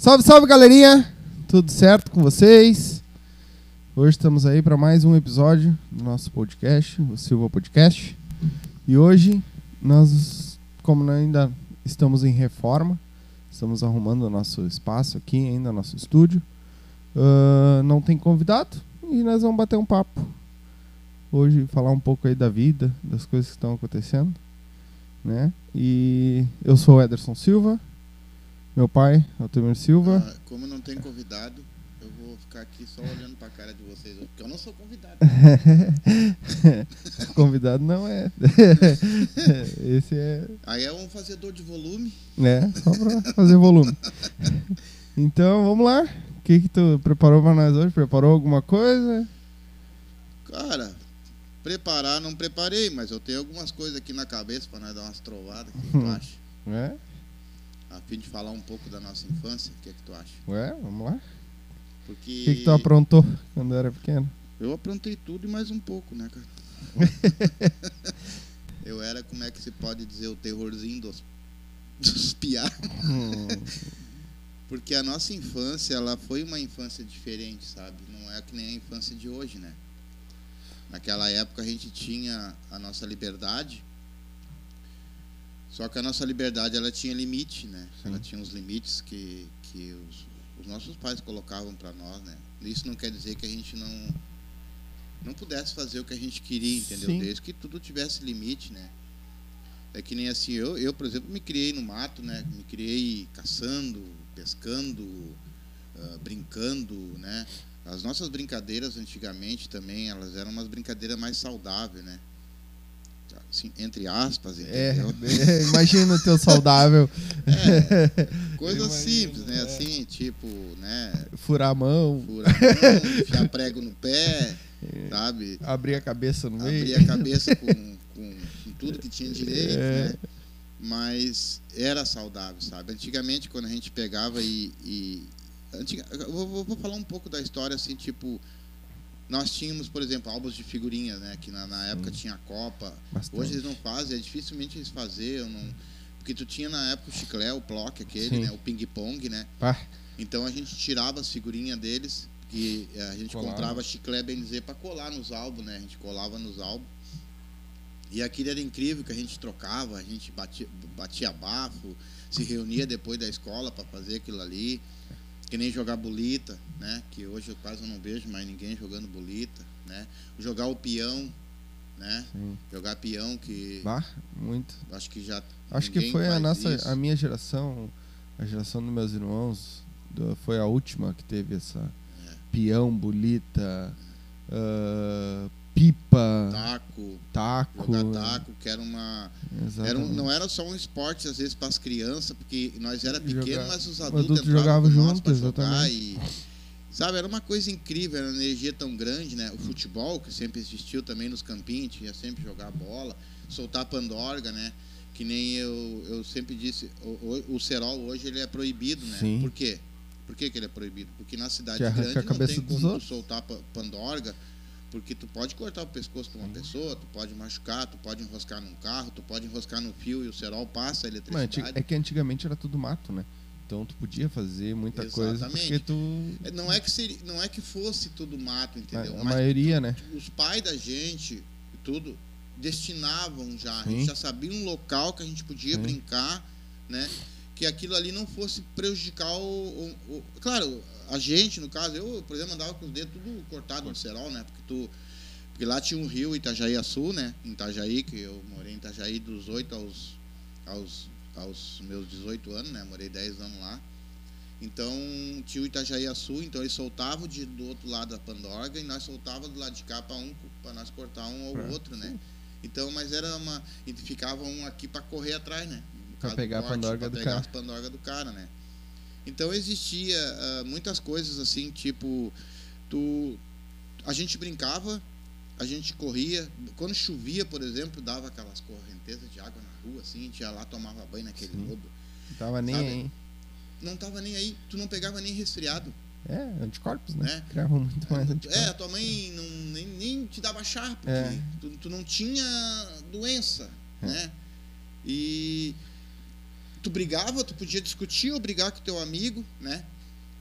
Salve, salve, galerinha! Tudo certo com vocês? Hoje estamos aí para mais um episódio do nosso podcast, o Silva Podcast. E hoje nós, como ainda estamos em reforma, estamos arrumando o nosso espaço aqui, ainda nosso estúdio. ah, não tem convidado e nós vamos bater um papo. Hoje falar um pouco aí da vida, das coisas que estão acontecendo, né? E eu sou o Ederson Silva, meu pai, Altemir Silva. Ah, como não tem convidado, eu vou ficar aqui só olhando pra cara de vocês, porque eu não sou convidado. Convidado não é. Esse é, Aí é um fazedor de volume. né? Só pra fazer volume. Então, vamos lá. O que que tu preparou pra nós hoje? Preparou alguma coisa? Cara, preparar não preparei, mas eu tenho algumas coisas aqui na cabeça pra nós dar umas trovadas. O que, que tu acha? É? A fim de falar um pouco da nossa infância, o que, que tu acha? Ué, vamos lá. Porque O que que tu aprontou quando era pequeno? eu aprontei tudo e mais um pouco, né, cara? eu era, como é que se pode dizer, o terrorzinho dos, dos piá. Hum, Porque a nossa infância, ela foi uma infância diferente, sabe? Não é que nem a infância de hoje, né? Naquela época a gente tinha a nossa liberdade, só que a nossa liberdade ela tinha limite, né? Ela Sim. tinha os limites que, que os, os nossos pais colocavam para nós, né? Isso não quer dizer que a gente não não pudesse fazer o que a gente queria, entendeu? Sim. Desde que tudo tivesse limite, né? É que nem assim, eu, eu, por exemplo, me criei no mato, né? Me criei caçando, pescando, ah, brincando, né? As nossas brincadeiras antigamente também, elas eram umas brincadeiras mais saudáveis, né? Assim, entre aspas, é, entendeu? é, imagina o teu saudável Coisas Imagino, simples, né? é. assim, tipo, né? furar a mão, Furar a mão, enfiar prego no pé, sabe? abrir a cabeça no meio. abrir a cabeça com, com, com tudo que tinha direito, É. né? Mas era saudável, sabe? Antigamente, quando a gente pegava e. e antiga, vou- vou falar um pouco da história, assim, tipo. Nós tínhamos, por exemplo, álbuns de figurinhas, né? Que na, na época tinha a Copa. Bastante. Hoje eles não fazem, é dificilmente eles faziam. Não, porque tu tinha na época o chiclé, o plock, aquele, Sim. né? O ping-pong, né? Então a gente tirava as figurinhas deles e eh, a gente Colava. comprava chiclé, bem dizer, para colar nos álbuns, né? A gente colava nos álbuns. E aquilo era incrível que a gente trocava, a gente batia, batia bafo, se reunia depois da escola para fazer aquilo ali. Que nem jogar bolita, né? Que hoje eu quase não vejo mais ninguém jogando bolita, né? Jogar o peão, né? sim. Jogar peão que Bah, muito. acho que já Acho que foi a nossa, isso. a minha geração, a geração dos meus irmãos, do- foi a última que teve essa É. peão, bolita, ah, pipa, taco, taco. jogar taco, que era uma Era um- não era só um esporte, às vezes, para as crianças, porque nós era Jogar- pequeno, mas os adultos, adulto entravam jogava com nós junto, pra jogar exatamente. e sabe, era uma coisa incrível, era uma energia tão grande, né? O futebol, que sempre existiu também nos campinhos, ia sempre jogar bola, soltar pandorga, né? Que nem eu, eu sempre disse, o, o, o cerol hoje ele é proibido, né? Sim. Por quê? Por que, que ele é proibido? Porque na cidade grande não tem como soltar pa- pandorga, porque tu pode cortar o pescoço de uma pessoa, tu pode machucar, tu pode enroscar num carro, tu pode enroscar no fio e o cerol passa a Mas eletricidade. anti- é que antigamente era tudo mato, né? Então tu podia fazer muita coisa Exatamente. porque tu. É, Não é que seria, não é que fosse tudo mato, A, entendeu? a Mas maioria, né? os pais da gente e tudo destinavam já, a Sim. gente já sabia um local que a gente podia Sim. brincar, né? Que aquilo ali não fosse prejudicar o, o- o- Claro, a gente, no caso, eu, por exemplo, andava com os dedos tudo cortado no cerol, né? Porque tu. Porque lá tinha um rio Itajaí Sul, né? Em Itajaí, que eu morei em Itajaí dos 8 aos, aos, aos meus 18 anos, né? Morei 10 anos lá. Então tinha o Itajaí Sul, então eles soltavam de, do outro lado da Pandorga e nós soltava do lado de cá para um, para nós cortar um ao Pra- outro, né? Então, mas era uma. E ficava um aqui para correr atrás, né? Do pegar a pandorga pra do pegar cara. as pandorgas do cara, né? Então existia ah, muitas coisas assim, tipo, tu, a gente brincava, a gente corria, quando chovia, por exemplo, dava aquelas correntezas de água na rua, assim, a gente ia lá tomava banho naquele Sim. lodo. Não tava nem Sabe? aí. Não tava nem aí, tu não pegava nem resfriado. É, anticorpos, né? É. Criavam muito mais É, anticorpos. a tua mãe não, nem, nem te dava chá, porque É. tu, tu não tinha doença, É. né? E tu brigava, tu podia discutir ou brigar com teu amigo, né?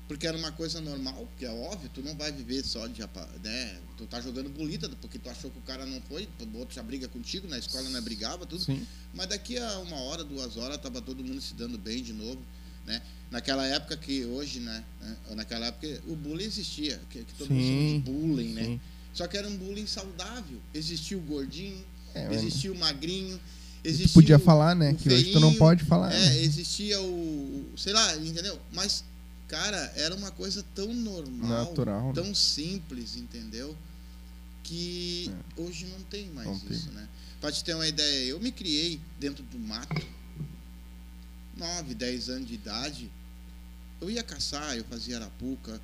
Porque era uma coisa normal, que é óbvio, tu não vai viver só de, né? Tu tá jogando bolita porque tu achou que o cara não foi, o outro já briga contigo, na escola não brigava, tudo. Sim. Mas daqui a uma hora, duas horas, tava todo mundo se dando bem de novo, né? Naquela época que hoje, né? né, Naquela época o bullying existia, que, que todo mundo chama Sim, de bullying, né? sim. Só que era um bullying saudável. Existia o gordinho, É, existia o magrinho, existia podia o- falar, né? Que hoje tu não feinho, pode falar. É, né? existia o, sei lá, entendeu? Mas cara, era uma coisa tão normal, Natural, né? tão simples, entendeu? Que hoje não tem mais É. Não tem. isso, né? Pra te ter uma ideia, eu me criei dentro do mato, 9, 10 anos de idade. Eu ia caçar, eu fazia arapuca,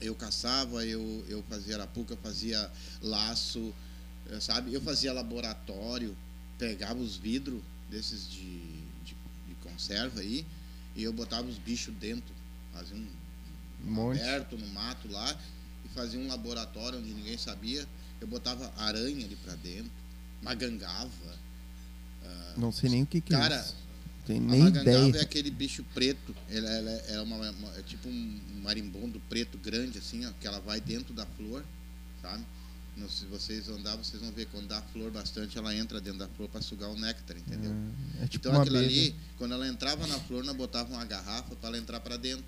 eu caçava, eu, eu fazia arapuca, fazia laço, eh, sabe? Eu fazia laboratório, pegava os vidros desses de, de, de conserva aí e eu botava os bichos dentro, fazia um, Um monte. aberto no mato lá e fazia um laboratório onde ninguém sabia. Eu botava aranha ali pra dentro, magangava. Não sei nem o que, que Cara, é isso. Tem A nem magangava ideia. é aquele bicho preto. Ela, ela é, uma, uma- é tipo um marimbondo preto grande, assim, ó, que ela vai dentro da flor, sabe? Se vocês andar, vocês vão ver quando dá flor bastante, ela entra dentro da flor para sugar o néctar, entendeu? É tipo então aquilo ali, quando ela entrava na flor, nós botava uma garrafa para ela entrar para dentro,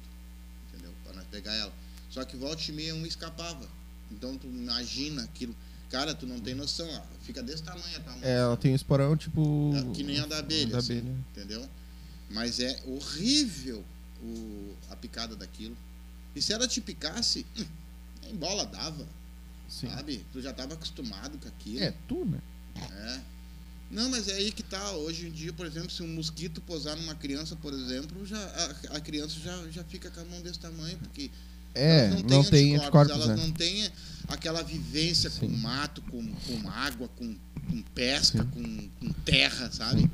entendeu? Para nós pegar ela. Só que volta e meia um escapava. Então tu imagina aquilo. Cara, tu não tem noção, ó, fica desse tamanho a tua mão. É, ela tem um esporão tipo. É, que nem a da abelha, Da assim, abelha. entendeu? Mas é horrível o, a picada daquilo. E se ela te picasse, nem bola dava, Sim. sabe? Tu já estava acostumado com aquilo. É, tu, né? É. Não, mas é aí que tá. Hoje em dia, por exemplo, se um mosquito posar numa criança, por exemplo, já, a, a criança já, já fica com a mão desse tamanho, porque É, elas não, tem anticorpos, elas né? não têm aquela vivência com Sim. mato, com, com água, com, com pesca, com, com terra, sabe?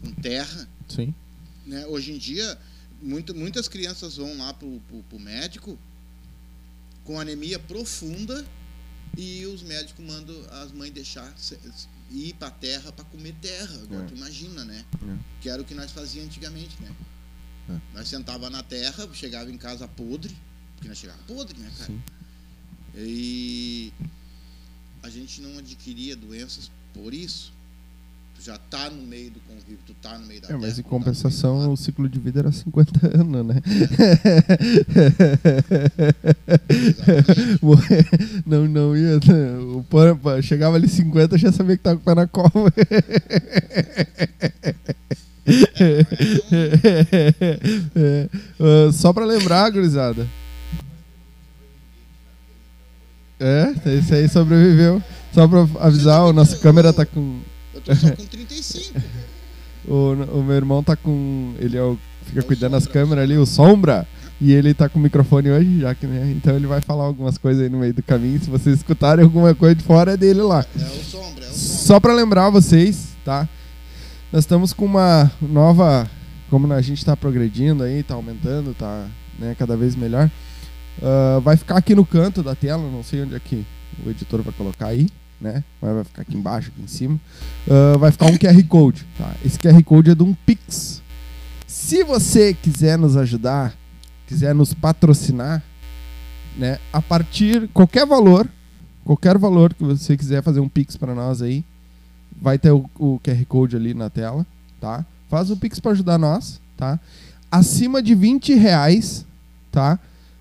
Com terra. Sim. né? Hoje em dia, muito, muitas crianças vão lá pro, pro, pro médico com anemia profunda e os médicos mandam as mães deixar ir pra terra para comer terra. Agora É. tu imagina, né? É. Que era o que nós fazíamos antigamente, né? É. Nós sentava na terra, chegava em casa podre, porque nós chegava podre, né, cara? Sim. E a gente não adquiria doenças por isso. Tu já tá no meio do convívio, tu tá no meio da É, mas terra, em tu tá compensação mato. o ciclo de vida era 50 anos, né? Exatamente. não, não ia. O Pampa chegava ali 50, já sabia que tava com o pé na cova. É, ah, só pra lembrar, gurizada. É, esse aí sobreviveu. Só pra avisar, a nossa câmera tá com. Eu tô só com 35. O, o meu irmão tá com. Ele é o, fica É cuidando das câmeras ali, o Sombra. E ele tá com o microfone hoje, já que, né? Então ele vai falar algumas coisas aí no meio do caminho. Se vocês escutarem alguma coisa de fora, é dele lá. É o sombra, é o sombra. Só pra lembrar vocês, tá? Nós estamos com uma nova. Como a gente tá progredindo aí, tá aumentando, tá né, cada vez melhor. Ah, vai ficar aqui no canto da tela, não sei onde é que o editor vai colocar aí, né? Vai ficar aqui embaixo, aqui em cima. Ah, vai ficar um QR Code, tá? Esse QR Code é de um Pix. Se você quiser nos ajudar, quiser nos patrocinar, né? A partir qualquer valor, qualquer valor que você quiser fazer um Pix para nós aí, vai ter o, o QR Code ali na tela, tá? Faz o Pix para ajudar nós, tá? Acima de 20 reais, tá?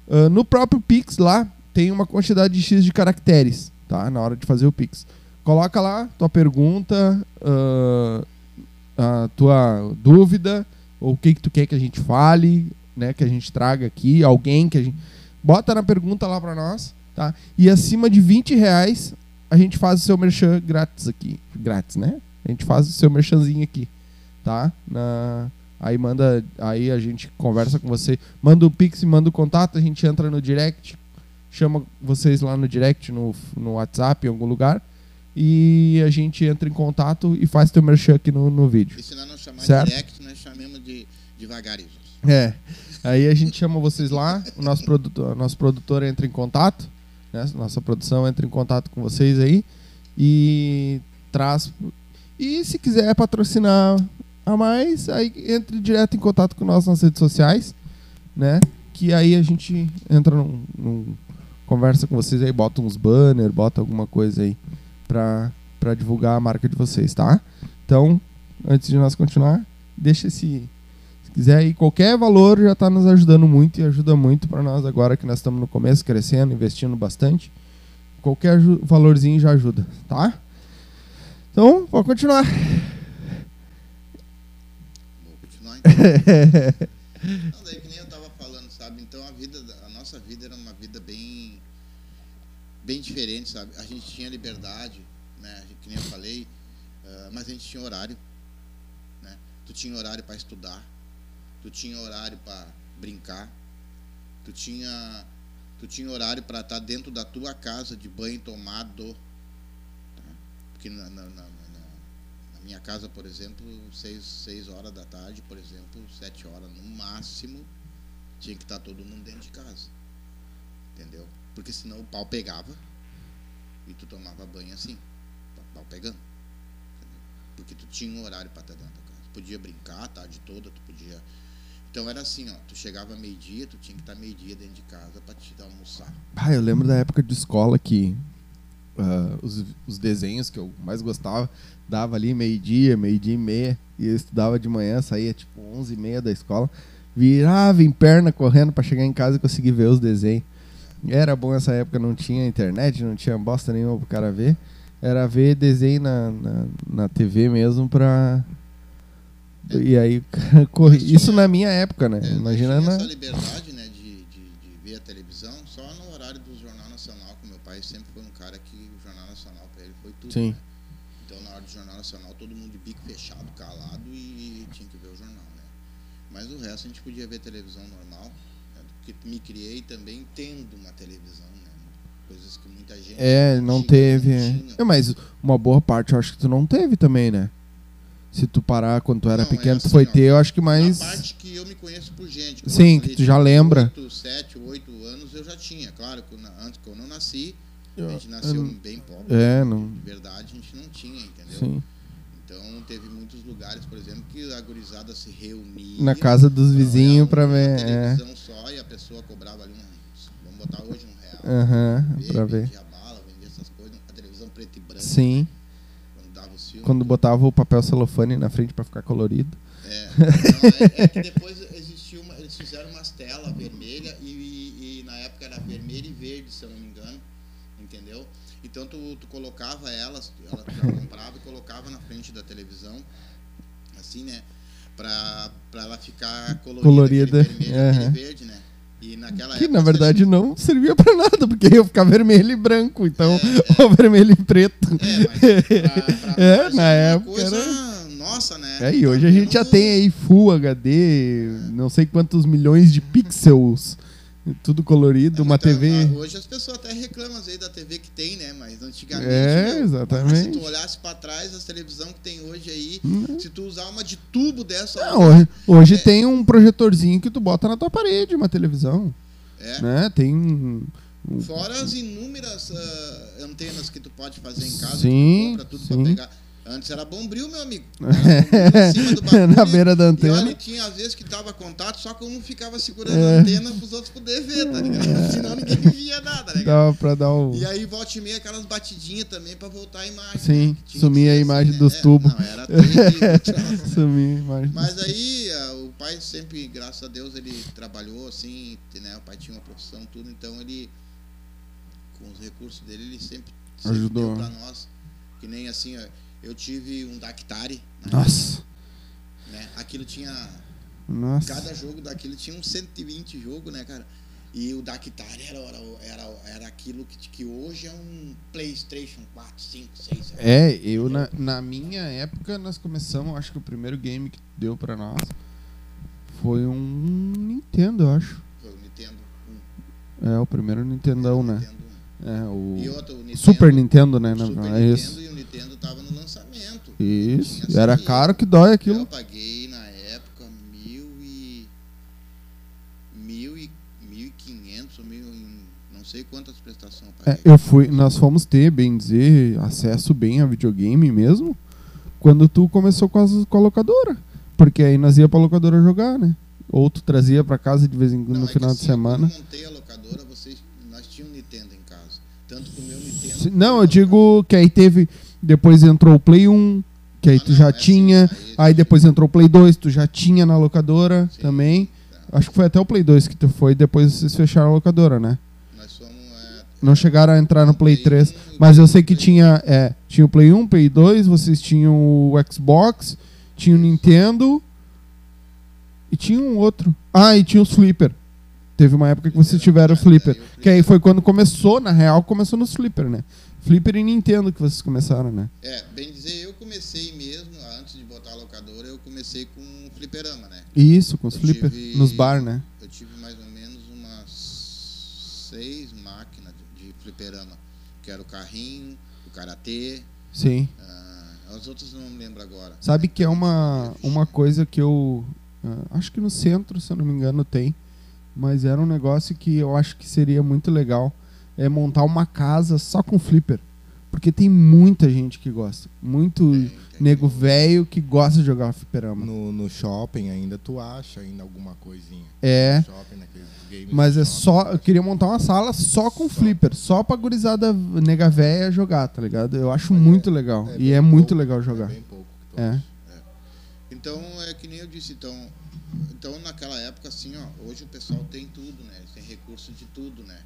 Ah, no próprio Pix lá tem uma quantidade de X de caracteres, tá? Na hora de fazer o Pix. Coloca lá tua pergunta, ah, a tua dúvida, ou o que, que tu quer que a gente fale, né? Que a gente traga aqui, alguém que a gente. Bota na pergunta lá para nós, tá? E acima de 20 reais a gente faz o seu merchan grátis aqui. Grátis, né? A gente faz o seu merchanzinho aqui, tá? Na... Aí manda, aí a gente conversa com você, manda o Pix, manda o contato, a gente entra no direct, chama vocês lá no direct, no, no WhatsApp, em algum lugar, e a gente entra em contato e faz teu merchan aqui no, no vídeo. E se nós não chamar Certo. direct, nós chamamos de devagarinho. É. Aí a gente chama vocês lá, o nosso produtor, nosso produtor entra em contato, né? Nossa produção entra em contato com vocês aí e traz. E se quiser patrocinar a mais, aí entre direto em contato com nós nas redes sociais, né? Que aí a gente entra num, num conversa com vocês aí, bota uns banners, bota alguma coisa aí pra, pra divulgar a marca de vocês, tá? Então, antes de nós continuar, deixa esse. Se quiser aí, qualquer valor já tá nos ajudando muito e ajuda muito para nós agora que nós estamos no começo, crescendo, investindo bastante. Qualquer valorzinho já ajuda, tá? Então, pode continuar. Vou continuar então. Não, daí que nem eu tava falando, sabe? Então a vida, a nossa vida era uma vida bem, bem diferente, sabe? A gente tinha liberdade, né? Que nem eu falei, ah, mas a gente tinha horário, né? Tu tinha horário para estudar, tu tinha horário para brincar, tu tinha, tu tinha horário para estar dentro da tua casa de banho tomado, tá? Porque na, na, na, na- minha casa, por exemplo, seis, seis horas da tarde, por exemplo, sete horas no máximo, tinha que estar todo mundo dentro de casa. Entendeu? Porque senão o pau pegava e tu tomava banho assim, o pau pegando. entendeu? Porque tu tinha um horário para estar dentro da casa. Podia brincar a tarde toda, tu podia. Então era assim, ó, tu chegava meio-dia, tu tinha que estar meio-dia dentro de casa para te almoçar. Ah, eu lembro da época de escola que ah, os, os desenhos que eu mais gostava dava ali meio-dia, meio-dia e meia, e eu estudava de manhã, saía tipo 11 e meia da escola, virava em perna correndo para chegar em casa e conseguir ver os desenhos. Era bom essa época, não tinha internet, não tinha bosta nenhuma pro cara ver. Era ver desenho na, na, na TV mesmo pra. E aí, corre. Isso na minha época, né? É, Imagina na. essa liberdade, né, de, de, de ver a televisão só no horário do Jornal Nacional, que meu pai sempre foi um cara que o Jornal Nacional para ele foi tudo. Sim. né? Então na hora do Jornal Nacional todo mundo de bico fechado, calado e tinha que ver o jornal, né? Mas o resto a gente podia ver televisão normal, me criei também tendo uma televisão, né? Coisas que muita gente É, não tinha, teve. não é. tinha. É, mas uma boa parte eu acho que tu não teve também, né? Se tu parar quando tu era Não, é pequeno, tu assim, foi ó, ter, eu acho que mais. parte que eu me conheço por gente. como Sim, que tu já lembra. Oito, sete, oito anos eu já tinha. Claro, que antes que eu não nasci, a gente nasceu eu- bem pobre. É, não. De verdade, a gente não tinha, entendeu? Sim. Então, teve muitos lugares, por exemplo, que a gurizada se reunia. Na casa dos vizinhos uma ver. É. televisão só e a pessoa cobrava ali um. Vamos botar hoje um real. Aham, Ver, pra ver. Vendia bala, vendia essas coisas. A televisão preto e branco. Sim. Quando dava os filmes. Quando botava o papel celofane na frente pra ficar colorido. É, não, é, é que depois existiu uma, eles fizeram umas telas vermelha e, e- e na época era vermelho e verde, se eu não me engano, entendeu? Então tu, tu colocava elas, ela comprava na frente da televisão, assim, né? Pra, pra ela ficar colorida, Colorida, vermelho e aham. verde, né? E naquela Que época na verdade não servia pra nada, porque ia ficar vermelho e branco. Então, ou vermelho e preto. É, mas pra, pra É, nós na uma época coisa nossa, né? É, e hoje a gente já tem aí Full HD, não sei quantos milhões de pixels, tudo colorido, É, uma então, TV. ah, Hoje as pessoas até reclamam às vezes da TV que tem, né? Mas antigamente. É, meu, exatamente. Se tu olhasse pra trás, as televisão que tem hoje aí, Hum. se tu usar uma de tubo dessa. Não, hoje hoje É. tem um projetorzinho que tu bota na tua parede, uma televisão, é. né? Tem Fora as inúmeras ah, antenas que tu pode fazer em casa, Sim, que tu compra tudo sim. pra pegar. Antes era bombril, meu amigo. Era em cima do bagulho, Na beira da E antena. olha, tinha às vezes que dava contato, só que um ficava segurando É. a antena pros outros poderem ver, tá ligado? Senão ninguém via nada, né? Dava pra dar o. E aí volta e meia aquelas batidinhas também pra voltar a imagem. Sim, né? Sumia a imagem né? dos É, tubos. Não, era terrível, troço. Sumir mais. Mas aí ah, o pai sempre, graças a Deus, ele trabalhou assim, né? O pai tinha uma profissão, tudo, então ele, com os recursos dele, ele sempre, sempre Ajudou. deu pra nós. Que nem assim, ó, eu tive um Dactari, né? Nossa, né? Aquilo tinha. nossa. Cada jogo daquilo tinha uns 120 jogos, né, cara? E o Dactari era, era, era, era aquilo que, que hoje é um PlayStation 4, 5, 6, 7. É, eu na, na minha época nós começamos, acho que o primeiro game que deu pra nós foi um Nintendo, eu acho. Foi o Nintendo 1. É, o primeiro Nintendão, né? Nintendo 1. É, o outro, o Nintendo, Super Nintendo, né? o Super é Nintendo isso. e o Nintendo tava no lançamento. Isso. Tinha Era caro que dói Eu aquilo. paguei na época mil e. mil e. mil e quinhentos, ou mil e. não sei quantas prestações eu É, paguei. eu fui, nós fomos ter, bem dizer, acesso bem a videogame mesmo, quando tu começou com as com a locadora. Porque aí nós ia pra locadora jogar, né? Ou tu trazia pra casa de vez em quando no é final de assim, semana. Eu montei a locadora, vocês, nós tínhamos Nintendo em casa. Tanto que o meu Nintendo. Não, eu digo que aí teve. Depois entrou o Play 1, que aí tu já tinha. aí- depois entrou o Play 2, tu já tinha na locadora Sim, também. Acho que foi até o Play 2 que tu foi, depois vocês fecharam a locadora, né? É, Não chegaram a entrar no Play Play 3. 1 e Mas eu sei que tinha, é, tinha o Play 1, Play 2, vocês tinham o Xbox, tinha o Nintendo e tinha um outro. Ah, e tinha os Flipper. Teve uma época que vocês tiveram o Flipper. Que aí foi quando começou, na real, começou nos Flipper, né? Flipper e Nintendo que vocês começaram, né? É, bem dizer, eu comecei mesmo, antes de botar a locadora, eu comecei com o fliperama, né? Isso, com os Eu Flipper. tive- Nos bar, né? Eu tive mais ou menos umas seis máquinas de, de fliperama. Que era o carrinho, o karatê, Sim. ah, as outras não me lembro agora. Sabe que é uma, uma coisa que eu. ah, acho que no centro, se eu não me engano, tem. Mas era um negócio que eu acho que seria muito legal. É montar uma casa só com flipper. Porque tem muita gente que gosta. Muito nego velho que gosta de jogar fliperama. No, no shopping ainda tu acha ainda alguma coisinha. É. No shopping, Mas é shopping. só. Eu queria montar uma sala só com Só. flipper. Só pra gurizada nega velha jogar, tá ligado? Eu acho Mas muito é- legal. e bem é muito pouco, legal jogar. É bem pouco que tu É. acha. Então, é que nem eu disse, então, então naquela época, assim, ó, hoje o pessoal tem tudo, né? Eles têm recurso de tudo, né?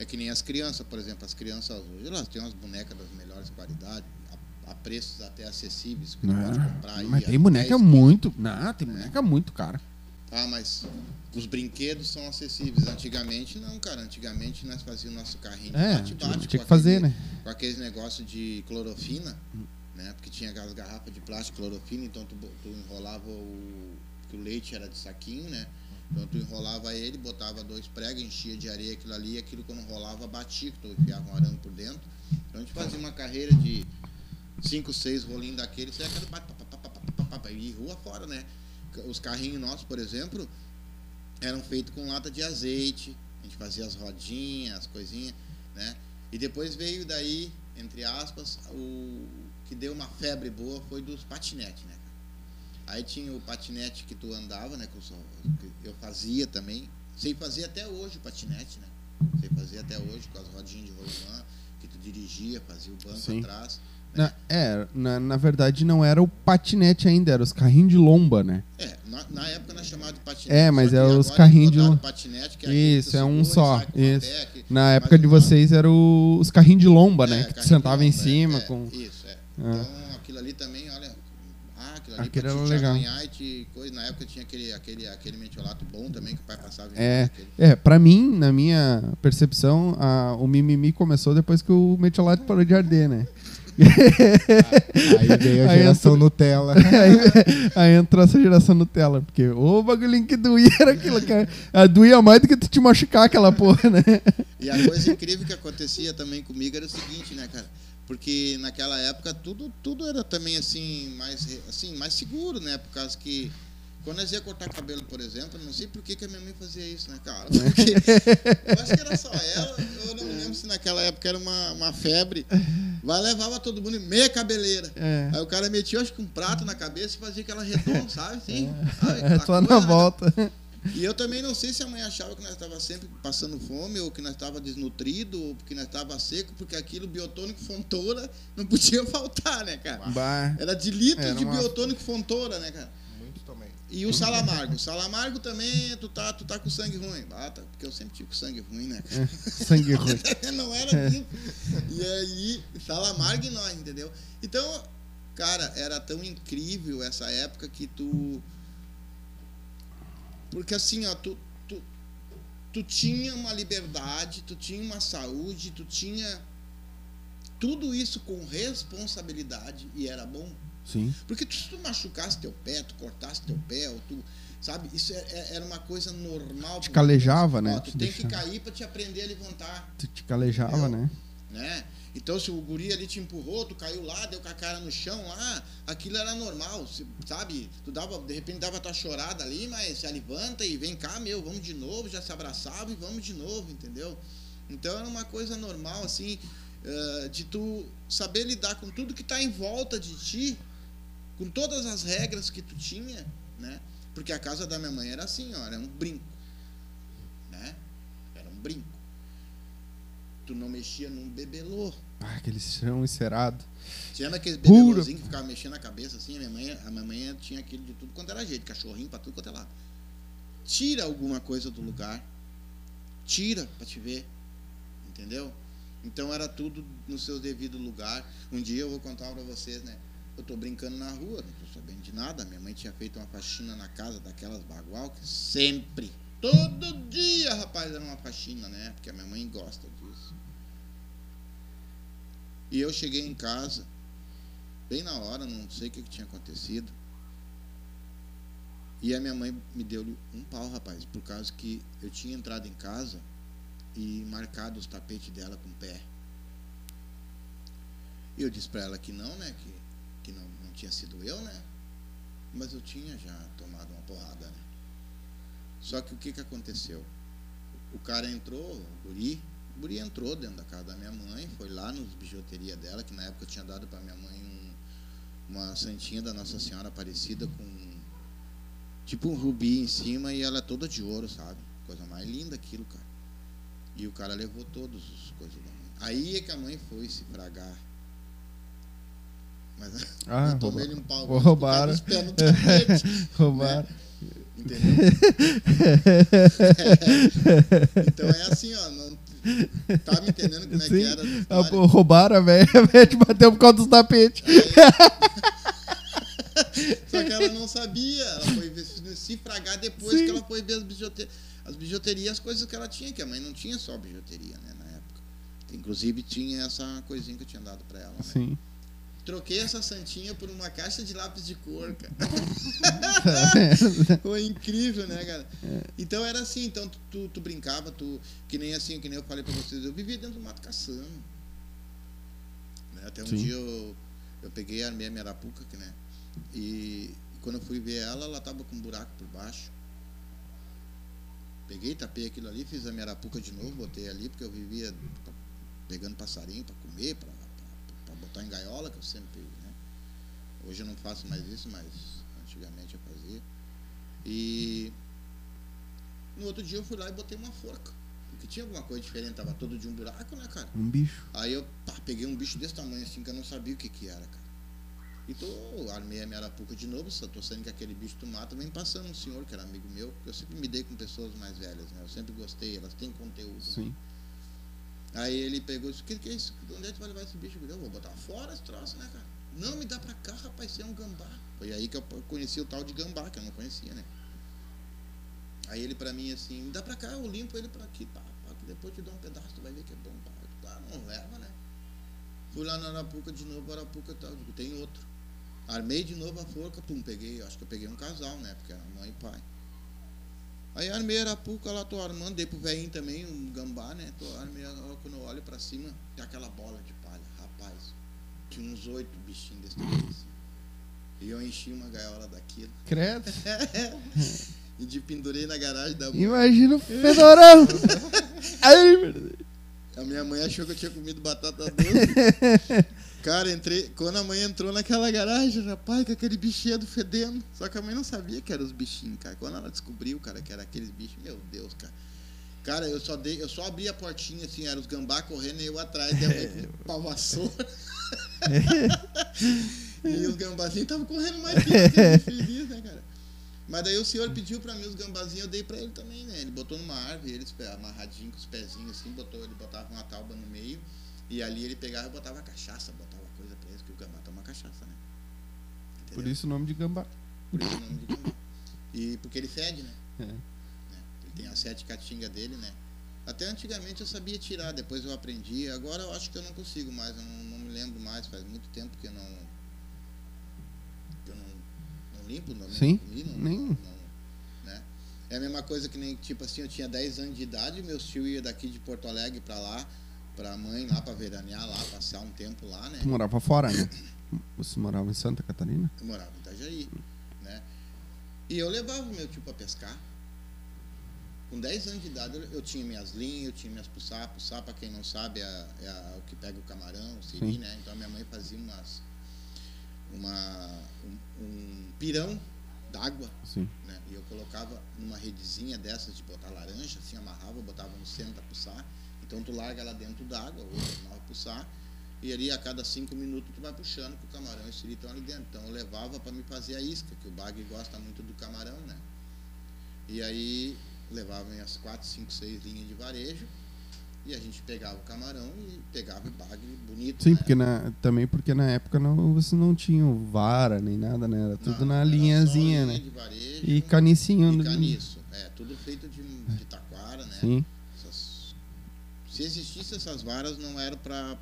É que nem as crianças, por exemplo, as crianças hoje, elas têm umas bonecas das melhores qualidades, a, a preços até acessíveis, que tu pode comprar aí. Ah, mas tem boneca 10, muito. Não, tem boneca muito cara. Ah, mas os brinquedos são acessíveis. Antigamente não, cara. Antigamente nós fazíamos nosso carrinho É, bate-bate tinha que fazer, aquele- né? Com aqueles negócios de clorofina, né? Porque tinha aquelas garrafas de plástico clorofina, então tu, tu enrolava o. que o leite era de saquinho, né? Então tu enrolava ele, botava dois pregos, enchia de areia aquilo ali, aquilo quando rolava batia, que tu enfiava um arame por dentro. Então a gente fazia uma carreira de cinco, seis rolinhos daquele, você é aquele bate, e rua fora, né? Os carrinhos nossos, por exemplo, eram feitos com lata de azeite, a gente fazia as rodinhas, as coisinhas, né? E depois veio daí, entre aspas, o que deu uma febre boa foi dos patinetes, né? Aí tinha o patinete que tu andava, né? Que eu, fazia também. Sei fazer até hoje o patinete, né? Sei fazer até hoje com as rodinhas de rolimã, que tu dirigia, fazia o banco Sim. atrás. Na, é, na, na verdade não era o patinete ainda, era os carrinhos de lomba, né? É, na, na época nós chamávamos de patinete. É, mas é os carrinhos de botaram lom- patinete, que é Isso, é um só. Isso. pé, Na época de vocês eram os carrinhos de lomba, né? É, que tu sentava em lomba, é, cima é, com. Isso, é. Ah. Então aquilo ali também, olha. Ah, era legal. coisa. Na época tinha aquele, aquele, aquele mentiolato bom também que o pai passava É. aquele. É, pra mim, na minha percepção, a- o mimimi começou depois que o metiolate parou de arder, né? Aí veio a Aí geração entra- Nutella. aí, aí entrou essa geração Nutella, porque o bagulhinho que doía era aquilo, cara. A doía mais do que tu te machucar aquela porra, né? E a coisa incrível que acontecia também comigo era o seguinte, né, cara? Porque naquela época tudo, tudo era também assim mais, assim, mais seguro, né? Por causa que quando nós ia cortar cabelo, por exemplo, eu não sei por que, que a minha mãe fazia isso, né, cara? Porque eu acho que era só ela, eu não lembro se naquela época era uma, uma febre. Vai, levava todo mundo meia cabeleira. É. Aí o cara metia, acho que um prato na cabeça e fazia aquela redonda, sabe? Sabe? É coisa, na né, volta. E eu também não sei se a mãe achava que nós estava sempre passando fome, ou que nós estava desnutrido, ou que nós estava seco, porque aquilo biotônico fontoura não podia faltar, né, cara? Bah. Era de litros Era de uma- biotônico fontoura, né, cara? Muito também. E o salamargo. O salamargo também, tu tá, tu tá com sangue ruim. Ah, tá, porque eu sempre tive sangue ruim, né? cara? Sangue ruim. não era isso. E aí, salamargo e nós, entendeu? Então, cara, era tão incrível essa época que tu. Porque assim, ó, tu, tu, tu tinha uma liberdade, tu tinha uma saúde, tu tinha tudo isso com responsabilidade e era bom. Sim. Porque tu, se tu machucasse teu pé, tu cortasse teu pé, ou tu. Sabe, isso é- é- era uma coisa normal. Te calejava, né? Ó, tu Te tem que cair pra te aprender a levantar Tu te calejava, né? né? Então, se o guri ali te empurrou, tu caiu lá, deu com a cara no chão lá, aquilo era normal, sabe? Tu dava, de repente dava tua chorada ali, mas se levanta e vem cá, meu, vamos de novo, já se abraçava e vamos de novo, entendeu? Então era uma coisa normal, assim, eh, de tu saber lidar com tudo que tá em volta de ti com todas as regras que tu tinha, né? Porque a casa da minha mãe era assim, ó, era um brinco, né? Era um brinco. Tu não mexia num bebelô. Ah, aquele chão encerado. Você lembra aqueles Pura. bebelôzinhos que ficavam mexendo a cabeça assim? A minha mãe, a minha mãe tinha aquilo de tudo quanto era jeito, cachorrinho pra tudo quanto é lado. Tira alguma coisa do lugar. Tira pra te ver. Entendeu? Então era tudo no seu devido lugar. Um dia eu vou contar pra vocês, né? Eu tô brincando na rua, não tô sabendo de nada. Minha mãe tinha feito uma faxina na casa daquelas bagual que sempre, todo dia, rapaz, era uma faxina, né? Porque a minha mãe gosta. E eu cheguei em casa, bem na hora, não sei o que, que tinha acontecido. E a minha mãe me deu um pau, rapaz, por causa que eu tinha entrado em casa e marcado os tapetes dela com o pé. E eu disse pra ela que não, né? Que, que não, não tinha sido eu, né? Mas eu tinha já tomado uma porrada, né? Só que o que, que aconteceu? O cara entrou, o guri, o guri entrou dentro da casa da minha mãe, foi lá nos bijuteria dela, que na época eu tinha dado pra minha mãe um, uma santinha da Nossa Senhora Aparecida com tipo um rubi em cima e ela é toda de ouro, sabe? Coisa mais linda aquilo, cara. E o cara levou todas as coisas da mãe. Aí é que a mãe foi se fragar. Mas Ah, eu tomei rouba- um pau. roubaram. Tapete, Roubaram. entendeu? então é assim, ó. Me entendendo como é Sim. que era? a Ah, roubaram a velha, a velha te bateu por causa dos tapetes. Só que ela não sabia. Ela foi se fragar depois Sim. que ela foi ver as bijuterias. As bijuterias, as coisas que ela tinha, que a mãe não tinha só bijuteria, né, na época. Inclusive tinha essa coisinha que eu tinha dado pra ela. né? Troquei essa santinha por uma caixa de lápis de cor, cara. Foi incrível, né, cara? Então era assim, então tu, tu, tu brincava, tu. Que nem assim, que nem eu falei pra vocês, eu vivia dentro do mato caçando. Né? Até um Sim. dia eu, eu peguei, armei a minha arapuca, que, né? E, quando eu fui ver ela, ela tava com um buraco por baixo. Peguei, tapei aquilo ali, fiz a minha arapuca de novo, botei ali, porque eu vivia pegando passarinho pra comer, pra botar em gaiola, que eu sempre, né? Hoje eu não faço mais isso, mas antigamente eu fazia. E no outro dia eu fui lá e botei uma forca. Porque tinha alguma coisa diferente, tava todo de um buraco, né, cara? Um bicho. Aí eu pá, peguei um bicho desse tamanho assim que eu não sabia o que que era, cara. E tô, armei a minha arapuca de novo, só tô saindo que aquele bicho tu mata, vem passando um senhor que era amigo meu, porque eu sempre me dei com pessoas mais velhas, né? Eu sempre gostei, elas têm conteúdo. né? Aí ele pegou e disse, que, que é isso? Onde é que tu vai levar esse bicho? Eu vou botar fora esse troço, né, cara? Não, me dá pra cá, rapaz, você é um gambá. Foi aí que eu conheci o tal de gambá, que eu não conhecia, né? Aí ele pra mim assim, me dá pra cá, eu limpo ele pra aqui, pá, pá, que depois te dou um pedaço, tu vai ver que é bom, pá. Tá, não leva, né? Fui lá na Arapuca de novo, Arapuca tal, tem outro. Armei de novo a forca, pum, peguei, acho que eu peguei um casal, né? Porque era mãe e pai. Aí armei a arapuca lá, tô armando, dei pro velhinho também, um gambá, né? Tô armei, quando eu olho pra cima, tem aquela bola de palha, rapaz. Tinha uns oito bichinhos desse tamanho assim. E eu enchi uma gaiola daquilo. Credo. E de pendurei na garagem da mãe. Imagina o fedorão. Deus. A minha mãe achou que eu tinha comido batata doce. Cara, entrei. Quando a mãe entrou naquela garagem, rapaz, com aquele bichinho fedendo. Só que a mãe não sabia que eram os bichinhos, cara. Quando ela descobriu, cara, que era aqueles bichos, meu Deus, cara. Cara, eu só dei, eu só abri a portinha assim, eram os gambá correndo e eu atrás, e a mãe com pau vassoura. e os gambazinhos estavam correndo mais que eu, feliz, né, cara? Mas daí o senhor pediu pra mim os gambazinhos, eu dei pra ele também, né? Ele botou numa árvore, eles amarradinhos com os pezinhos assim, botou, ele botava uma tauba no meio, e ali ele pegava e botava cachaça, botava coisa pra eles, que o gambá toma cachaça, né? Por isso o nome de gambá. Por isso o nome de gambá. E porque ele fede, né? É. né? Ele tem as sete catingas dele, né? Até antigamente eu sabia tirar, depois eu aprendi. Agora eu acho que eu não consigo mais, eu não, não me lembro mais, faz muito tempo que eu não. que eu não, não limpo, não, Sim, comi, não, nem- não- né? É a mesma coisa que nem, tipo assim, eu tinha 10 anos de idade, meus tios iam daqui de Porto Alegre pra lá, pra mãe lá, pra veranear lá, passar um tempo lá, né? Tu morava fora, né? Você morava em Santa Catarina? Eu morava em Itajaí, né? E eu levava o meu tio para pescar. Com 10 anos de idade eu, tinha minhas linhas, eu tinha minhas puçá. Puçá, para quem não sabe, é, é a- o que pega o camarão, o siri, Sim. né? Então a minha mãe fazia umas, uma, um, um pirão d'água, né? E eu colocava numa redezinha dessas de botar laranja, assim, amarrava, botava no centro para puçar. Então tu larga ela dentro d'água, outra nova puçar, e ali a cada cinco minutos tu vai puxando que o camarão e o siri estão ali dentro. Então eu levava para me fazer a isca, que o bagre gosta muito do camarão, né? E aí levava as quatro, cinco, seis linhas de varejo e a gente pegava o camarão e pegava o bagre bonito. Sim, né? porque na, também porque na época não, você não tinha vara nem nada, né? Era tudo Não, na era linhazinha, linha né? de varejo E canicinho. e né? caniço. É, tudo feito de, de taquara, né? Sim. Essas- se existissem essas varas, não era para.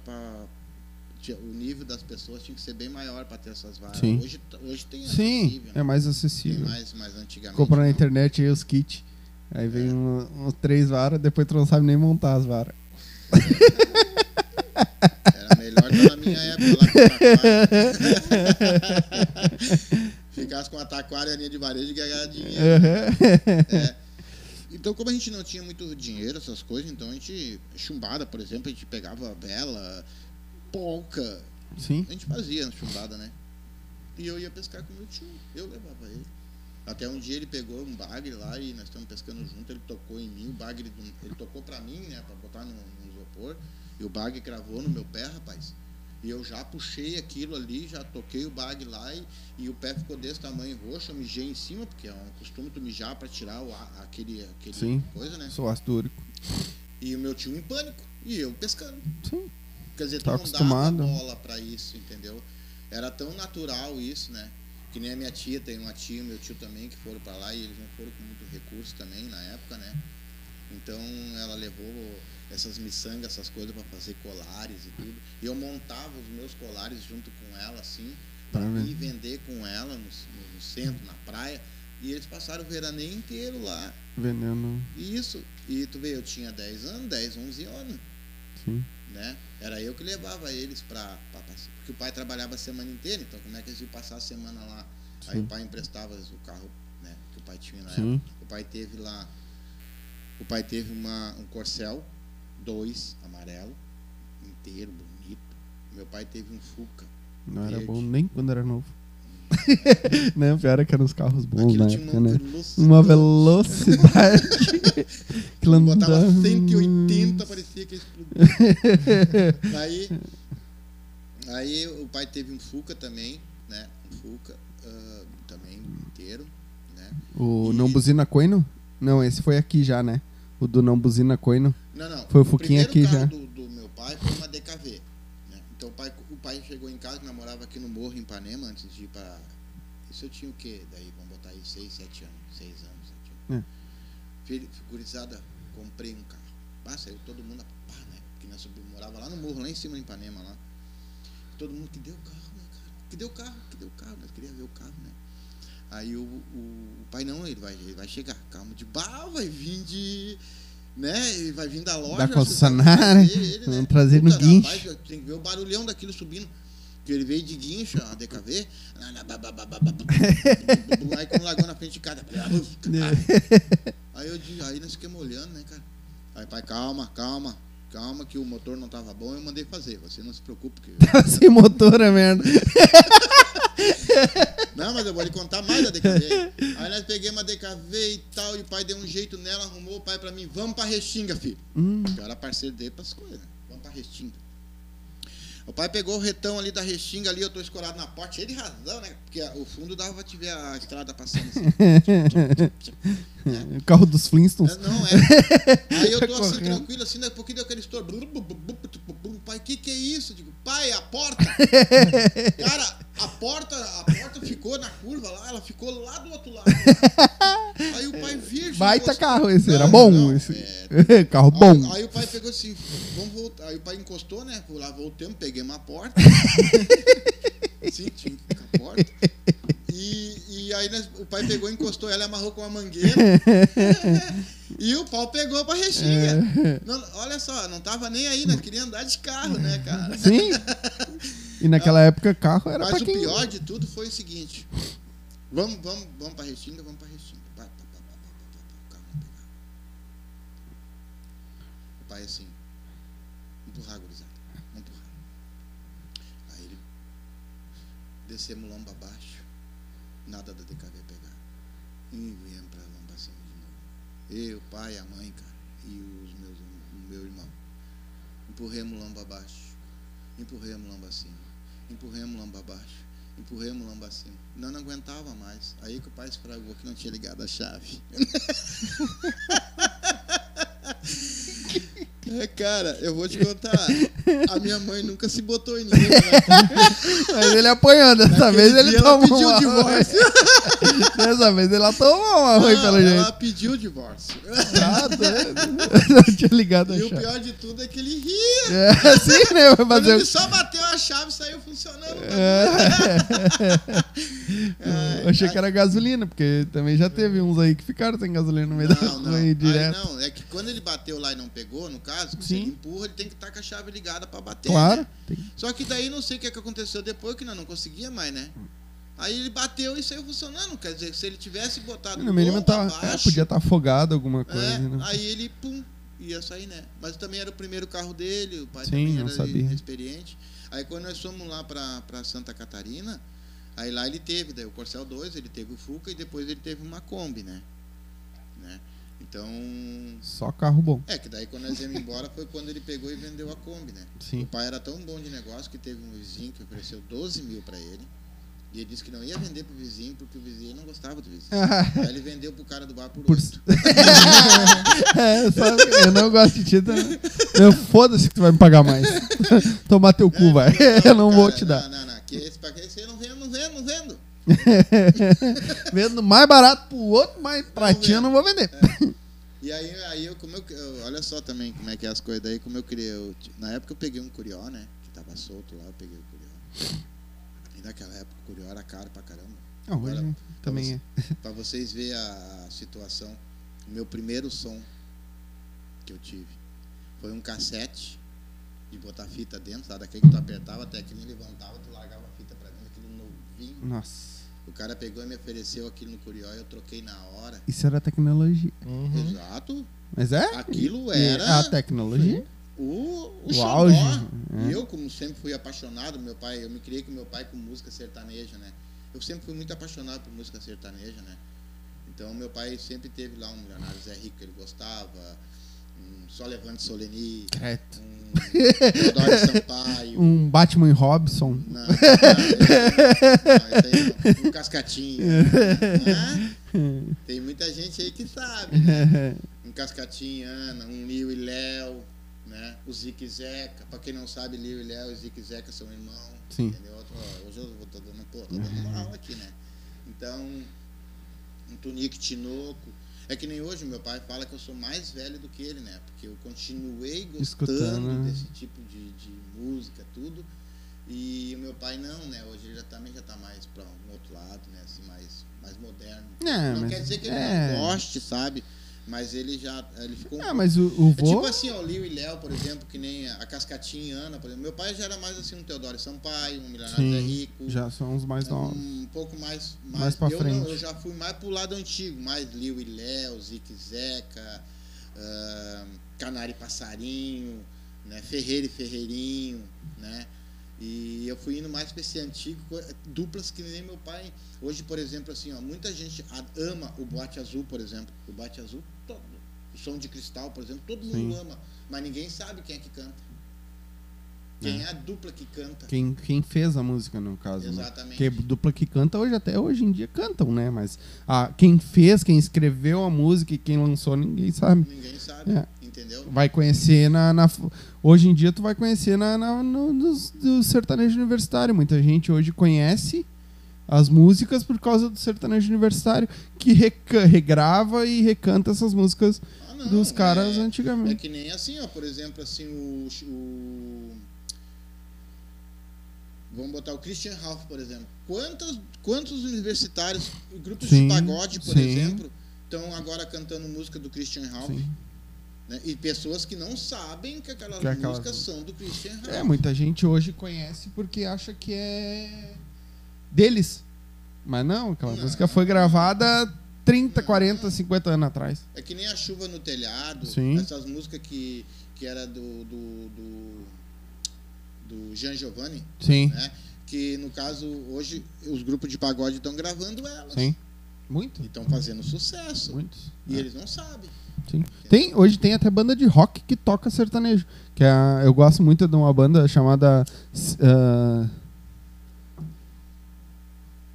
O nível das pessoas tinha que ser bem maior para ter essas varas. Sim. Hoje, hoje tem Sim, acessível, é né? mais Tem acessível. mais, mais antigamente. Compra na não. internet aí os kits. Aí vem É. um- uns três varas, depois tu não sabe nem montar as varas. Era melhor estar na minha época lá com. Ficasse com a taquara e a linha de varejo e ganhar dinheiro. É. Então, como a gente não tinha muito dinheiro, essas coisas, então a gente, chumbada, por exemplo, a gente pegava vela, polca, Sim. a gente fazia chumbada, né? E eu ia pescar com meu tio, eu levava ele. Até um dia ele pegou um bagre lá e nós estamos pescando junto, ele tocou em mim, o bagre, ele tocou pra mim, né, pra botar no, no isopor, e o bagre cravou no meu pé, rapaz. E eu já puxei aquilo ali, já toquei o bagre lá e, e o pé ficou desse tamanho roxo, eu mijei em cima, porque é um costume tu mijar pra tirar o, aquele, aquele Sim. coisa, né? Sou ácido úrico. E o meu tio em pânico, e eu pescando. Sim. Quer dizer, tu Tá não acostumado. dava bola pra isso, entendeu? Era tão natural isso, né? Que nem a minha tia, tem uma tia e meu tio também que foram pra lá e eles não foram com muito recurso também na época, né? Então ela levou essas miçangas, essas coisas pra fazer colares e tudo. E eu montava os meus colares junto com ela, assim, ver. ir vender com ela no, no- centro, na praia. E eles passaram o veraneio inteiro lá. Vendendo. E isso. E tu vê, eu tinha 10 anos, 10, 11 anos Sim. Né? Era eu que levava eles para. Porque o pai trabalhava a semana inteira, então como é que eles iam passar a semana lá? Aí Sim. o pai emprestava o carro, né? Que o pai tinha na Sim. época. O pai teve lá. O pai teve uma, um Corcel, dois, amarelo, inteiro, bonito. Meu pai teve um Fuca. Não era Verde. bom nem quando era novo. não, pior é que eram os carros bons Aquilo na época, uma né? velocidade. Uma velocidade. Aquilo Botava andava- 180, parecia que ia explodir. aí, aí o pai teve um Fuca também, né? Um Fuca ah, também inteiro, né? O E- Não Buzina Coino? Não, esse foi aqui já, né? O do Não Buzina Coino. Não, não. Foi o Fuquinha primeiro aqui já. Do, do meu pai foi uma DKV. O pai, chegou em casa, que nós morava aqui no Morro, em Ipanema, antes de ir para. Isso eu tinha o quê? Daí, vamos botar aí 6, 7 anos. 6 anos, 7 anos. É. Filho, figurizada, comprei um carro. Ah, saiu todo mundo pá, né? Porque nós morava lá no morro, lá em cima em Ipanema lá. Todo mundo que deu o carro, né, cara? Que deu o carro, que deu o carro, nós queríamos ver o carro, né? Aí o, o, o pai não, ele vai, ele vai chegar, calma de bar, vai vir de. Né? Ele vai vir da loja. Da concessionária, ele, vamos trazer no Puta, guincho. rapaz, tem que ver o barulhão daquilo subindo. Que ele veio de guincho, a DKV. Aí quando largou na frente de cada. Aí eu aí nós ficamos olhando, né, cara? Aí, pai, calma, calma, calma, que o motor não tava bom, eu mandei fazer. Você não se preocupe, que Sem motor é merda. Não, mas eu vou lhe contar mais da DKV. Aí nós peguemos uma DKV e tal, e o pai deu um jeito nela, arrumou o pai pra mim, vamos pra Restinga, filho. Hum, Eu era parceiro dele pras coisas, né? Vamos pra Restinga. O pai pegou o retão ali da Restinga ali, eu tô escorado na porta, cheio de razão, né? Porque o fundo dava pra te ver a estrada passando assim. o carro dos Flintstones. É, Não, é. Aí eu tô assim, Correndo. tranquilo, assim, daqui a pouquinho deu aquele estouro. Pai, o que que é isso? Digo, pai, a porta. Cara, a porta, a porta ficou na curva lá, ela ficou lá do outro lado. Aí o pai virgem. Baita encostou- carro esse, era bom não, esse. é. carro bom. Aí, aí o pai pegou assim, vamos voltar. Aí o pai encostou, né? Lá, voltamos, peguei uma porta. Sim, tinha a porta. E, e aí nós- o pai pegou, encostou ela e amarrou com uma mangueira. e o pau pegou pra restinga. Não, olha só, não tava nem aí, nós queríamos andar de carro, né, cara? Sim. E naquela época carro era Mas o quem... pior de tudo foi o seguinte. Vamos, vamos, vamos pra Restinga, vamos pra Restinga. Pá, pá, pá, o carro não pegava. O pai assim, empurrar, gurizada. Vamos empurrar. Aí ele Descemos lomba abaixo. Nada da DKV pegar. E viemos pra lomba acima de novo. Eu, pai, a mãe, cara. E os meus, o meu irmão. Empurremos lomba abaixo. Empurremos lomba acima. Empurremos lomba abaixo. Empurremos lomba acima. Não, não aguentava mais. Aí que o pai esfragou que não tinha ligado a chave. É, cara, eu vou te contar. A minha mãe nunca se botou em ninguém. Né? Mas ele apanhando, dessa Naquele vez ele dia ela tomou pediu o divórcio. Dessa vez ele tomou uma ruim, Não, pelo ela jeito. pediu o divórcio. Ah, doido. Não tinha ligado a E o chave. pior de tudo é que ele ria. É assim, né? Quando fazer ele só bateu a chave e saiu funcionando. É. Eu achei que era gasolina, porque também já teve uns aí que ficaram sem gasolina no meio da Não, não. rua aí Aí direto. não, é que quando ele bateu lá e não pegou, no caso, se Sim. ele empurra, ele tem que estar com a chave ligada pra bater. Claro. né? Só que daí não sei o que, é que aconteceu depois, que não conseguia mais, né? Aí ele bateu e saiu funcionando. Quer dizer, se ele tivesse botado No mínimo tá, é, abaixo, podia estar afogado alguma coisa. é, né? aí ele, pum, ia sair, né? Mas também era o primeiro carro dele, o pai Sim, também era sabia. inexperiente. Aí quando nós fomos lá pra Santa Catarina, aí lá ele teve, daí o Corcel 2, ele teve o Fuca e depois ele teve uma Kombi, né? né? Então, Só carro bom. é que daí quando nós íamos embora foi quando ele pegou e vendeu a Kombi, né? O Sim. pai era tão bom de negócio que teve um vizinho que ofereceu 12 mil pra ele. E ele disse que não ia vender pro vizinho porque o vizinho não gostava do vizinho. Aí ele vendeu pro cara do bar por, Por-. É, só, eu não gosto de ti. Tá? Eu foda-se que tu vai me pagar mais. Tomar teu cu, vai. Eu não vou cara, te dar. Não, não, não. Que esse, pra que esse eu não vendo, não vendo, não vendo. Vendo mais barato pro outro, mas pra ti eu não vou vender. E aí, aí eu, como eu, eu- olha só também como é que é as coisas daí, como eu eu ti- na época eu peguei um curió, né? Que tava solto lá, eu peguei o curió. E naquela época o curió era caro pra caramba. Não, hoje Agora, também é. Pra vocês verem a, situação, o meu primeiro som que eu tive foi um cassete de botar fita dentro, sabe? Daquele que tu apertava até aquele levantava, tu largava a fita pra dentro, aquele novinho. Nossa. O cara pegou e me ofereceu aquilo no Curió e eu troquei na hora. Isso era tecnologia. Uhum. Exato. Mas é? Aquilo E era A tecnologia? O, o, O xodó. é. Eu, como sempre fui apaixonado, meu pai, eu me criei com meu pai com música sertaneja, né? Eu sempre fui muito apaixonado por música sertaneja, né? Então meu pai sempre teve lá um Milionário Zé Rico que ele gostava, um Só Levante Soleni, Creto. um Teodoro Sampaio. Um Batman Robson. Não, não, não, não, um cascatinho. né? Tem muita gente aí que sabe. né? Um cascatinho, Ana, um Lio e Léo, né? O Zique e Zeca. Pra quem não sabe, Lio e Léo e Zique e Zeca são irmãos. Sim. Entendeu? Ó, Hoje eu vou tô dando, pô, tô dando uma aula aqui, né? Então, um Tunique Tinoco. É que nem hoje meu pai fala que eu sou mais velho do que ele, né? Porque eu continuei gostando Escutando, né? desse tipo de, de música, tudo. E o meu pai não, né? Hoje ele já também já tá mais para um outro lado, né? Assim, mais, mais moderno. É, não mas- quer dizer que ele é. não goste, sabe? Mas ele já. Ele ficou Ah, mas o, o é vô. tipo assim, ó, o Lio e Léo, por exemplo, que nem a Cascatinha e Ana, por exemplo. Meu pai já era mais assim um Teodoro Sampaio, um Milionário Rico. já são os mais novos. Um pouco mais. Mais, Mais pra eu frente. Não, eu já fui mais pro lado antigo, mais Lio e Léo, Zique Zeca, Canário e Passarinho, né? Ferreira e Ferreirinho, né? E eu fui indo mais pra esse antigo, duplas que nem meu pai. Hoje, por exemplo, assim, ó, muita gente ama o Boate Azul, por exemplo. O Boate Azul, som de cristal, por exemplo, todo mundo Sim. ama, mas ninguém sabe quem é que canta. Quem é, a dupla que canta. Quem, quem fez a música, no caso. Né? Exatamente. Porque dupla que canta hoje, até hoje em dia cantam, né? Mas ah, quem fez, quem escreveu a música e quem lançou, ninguém sabe. Ninguém sabe, É. entendeu? Vai conhecer na, na- Hoje em dia tu vai conhecer na, na, no, nos- do sertanejo universitário. Muita gente hoje conhece as músicas por causa do sertanejo universitário, que regrava e recanta essas músicas Ah, não, dos caras é, antigamente. É que nem assim, ó, por exemplo, assim, o, o- Vamos botar o Christian Ralph, por exemplo. Quantos, quantos universitários, grupos Sim, de pagode, por sim. exemplo, estão agora cantando música do Christian Ralph? Sim. né? E pessoas que não sabem que aquelas Que aquelas- músicas são do Christian Ralph. É, muita gente hoje conhece porque acha que é deles. Mas não, aquela Não. música foi gravada 30, 40, 50 anos atrás. É que nem a chuva no telhado, Sim. essas músicas que, que era do, do, do, do Jean Giovanni, Sim, né? Que no caso, hoje, os grupos de pagode estão gravando elas. sim. Muito. E estão fazendo sucesso. Muitos. E eles não sabem. Sim. Tem, hoje tem até banda de rock que toca sertanejo. Que é, eu gosto muito de uma banda chamada. ah,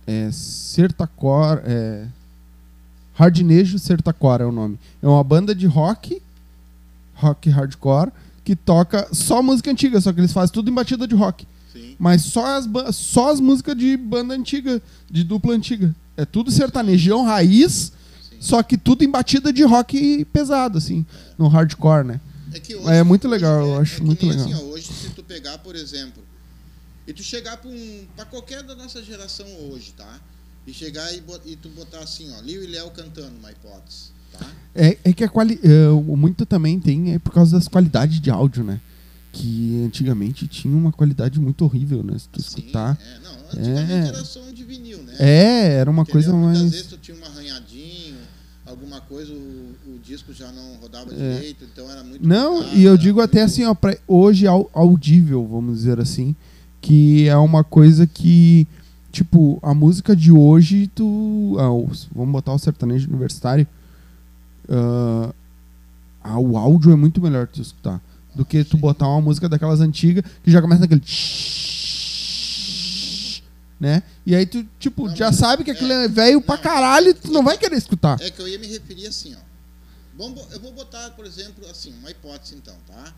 é, Sertacor. É, Hardnejo Sertacor é o nome. É uma banda de rock, rock hardcore, que toca só música antiga, só que eles fazem tudo em batida de rock. Sim. Mas só as, só as músicas de banda antiga, de dupla antiga. É tudo sertanejão raiz, Sim. só que tudo em batida de rock pesado, assim, no hardcore, né? É, que É muito legal, hoje eu acho que muito legal. Assim, ó, hoje, se tu pegar, por exemplo, e tu chegar pra, um, pra qualquer da nossa geração hoje, tá? E chegar e, e tu botar assim, ó, Liu e Léo cantando, uma hipótese, tá? É, é que a quali o muito também tem é por causa das qualidades de áudio, né? Que antigamente tinha uma qualidade muito horrível, né? Se tu Sim, escutar. é, não, antigamente É. era som de vinil, né? É, era uma Entendeu? coisa Muitas mais. vezes tu tinha um arranhadinho, alguma coisa, o, o disco já não rodava É. direito, então era muito. Não, complicado, e eu digo até muito- assim, ó, pra hoje au- audível, vamos dizer assim, que é uma coisa que, tipo, a música de hoje, tu. ah, vamos botar o sertanejo universitário. ah, ah, o áudio é muito melhor tu escutar do que tu botar uma música daquelas antigas que já começa naquele. Né? E aí tu, tipo, Não, já mas- sabe que aquilo é. é velho pra Não. caralho e tu não vai querer escutar. É que eu ia me referir assim, ó. Vamos, bo- eu vou botar, por exemplo, assim, uma hipótese então, tá?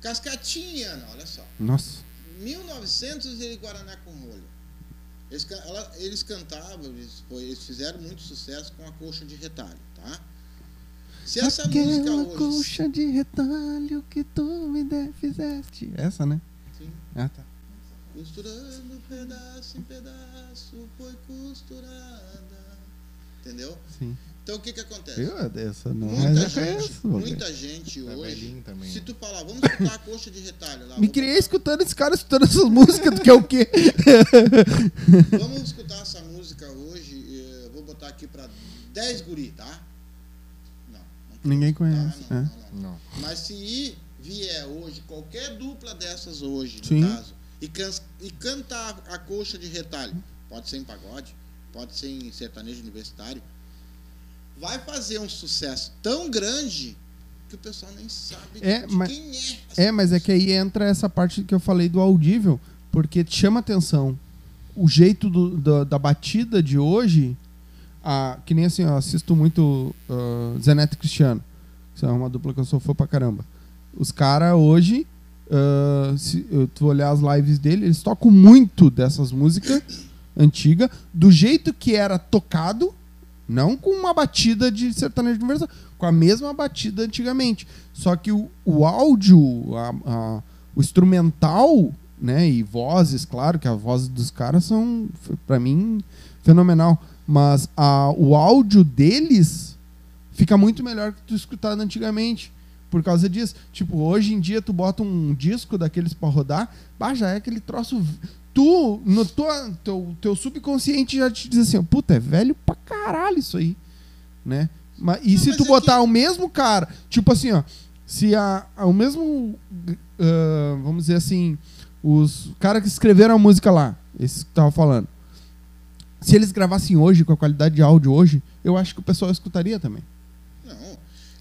Cascatinha, olha só. Nossa. 1900 e Guaraná com rolho. Eles, ela- eles cantavam, eles, eles fizeram muito sucesso com a coxa de retalho, tá? Se essa música Aquela hoje. coxa de retalho que tu me de- fizeste. Essa, né? Sim. Ah, tá. Costurando pedaço em pedaço, foi costurada. Entendeu? Sim. Então o que que acontece? Eu, essa não Muita eu gente, conheço, muita gente É hoje. velhinho também. Se tu falar, vamos escutar a coxa de retalho lá. Me criei escutando esse cara escutando essas músicas, tu quer o quê? Vamos escutar essa música hoje. eh, Vou botar aqui pra 10 guri, tá? Não. não Ninguém tá? conhece. Não, é. não, não. Não. Mas se vier hoje qualquer dupla dessas hoje, no Sim. caso, e, can- e cantar a coxa de retalho, pode ser em pagode, pode ser em sertanejo universitário, vai fazer um sucesso tão grande que o pessoal nem sabe É, de mas- quem é. É, mas é que aí entra essa parte que eu falei do audível, porque chama atenção. O jeito do- da- da batida de hoje, a, que nem assim, eu assisto muito uh, Zeneto e Cristiano. Isso é uma dupla que eu sou fã pra caramba. Os caras hoje, uh, se eu- tu olhar as lives dele, eles tocam muito dessas músicas antigas, do jeito que era tocado, não com uma batida de sertanejo universal, com a mesma batida antigamente. Só que o, o áudio, a- a- o instrumental, né, e vozes, claro que as vozes dos caras são, pra mim, fenomenal. Mas a- o áudio deles fica muito melhor que tu escutado antigamente. Por causa disso. Tipo, hoje em dia tu bota um disco daqueles pra rodar, bah, já é aquele troço. Tu, no tua, teu, teu subconsciente já te diz assim, puta, é velho pra caralho isso aí. Né? Mas, e Não, se mas tu é botar que- o mesmo cara, tipo assim, ó, se a, a- o mesmo, ah, vamos dizer assim, os caras que escreveram a música lá, esses que tava falando, se eles gravassem hoje, com a qualidade de áudio hoje, eu acho que o pessoal escutaria também.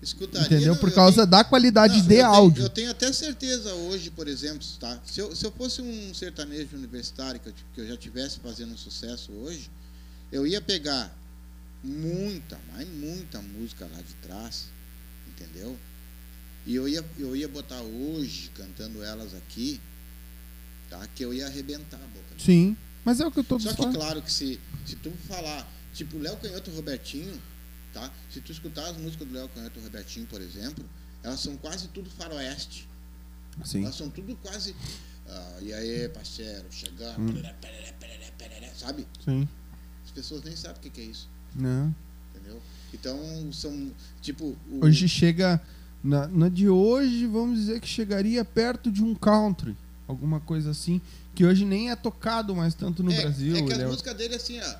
Escutaria. Entendeu? Por causa tenho- da qualidade Não, de eu tenho- áudio. eu tenho até certeza hoje, por exemplo, tá? Se eu, se eu fosse um sertanejo universitário que eu, que eu já tivesse fazendo um sucesso hoje, eu ia pegar muita, mas muita música lá de trás, entendeu? E eu ia, eu ia botar hoje, cantando elas aqui, tá? Que eu ia arrebentar a boca. Sim. Mas é o que eu tô Só que falando. claro que se, se tu falar, tipo, Léo Canhoto e Robertinho, tá? Se tu escutar as músicas do Léo Canhoto e Robertinho, por exemplo, elas são quase tudo faroeste. Sim. Elas são tudo quase. ah, e aí, parceiro, chegando, Hum. pereré, pereré, pereré, pereré, sabe? Sim. As pessoas nem sabem o que, é isso, Não. entendeu? Então, são, tipo. o- Hoje chega. Na, na de hoje, vamos dizer que chegaria perto de um country. Alguma coisa assim. Que hoje nem é tocado mais tanto no é, Brasil. É que as é- músicas dele, assim, ó,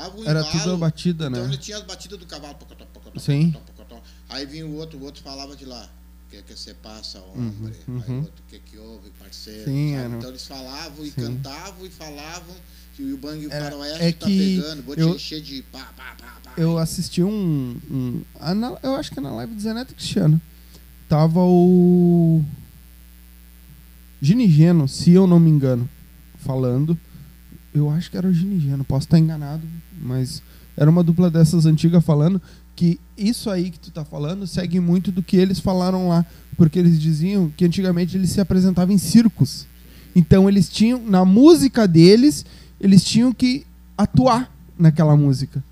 dava um Era embalo, tudo a batida, Então né? ele tinha as batidas do cavalo. pocotó, pocotó, Sim. pocotó, pocotó. Aí vinha o outro, o outro falava de lá. que que se passa, homem? Uhum, Aí uhum. outro, que que houve, parceiro? Sim, era- Então eles falavam e Sim. cantavam e falavam e o Bang Era- Faroeste é tá que pegando, vou eu- te encher de pá, pá, pá, pá. Eu assisti um. um ah, eu acho que é na live do Zé Neto Cristiano. Tava o. Ginigeno, se eu não me engano, falando. Eu acho que era o Ginigeno, posso estar enganado, mas era uma dupla dessas antigas falando que isso aí que tu tá falando segue muito do que eles falaram lá. Porque eles diziam que antigamente eles se apresentavam em circos. Então eles tinham, na música deles, eles tinham que atuar naquela música.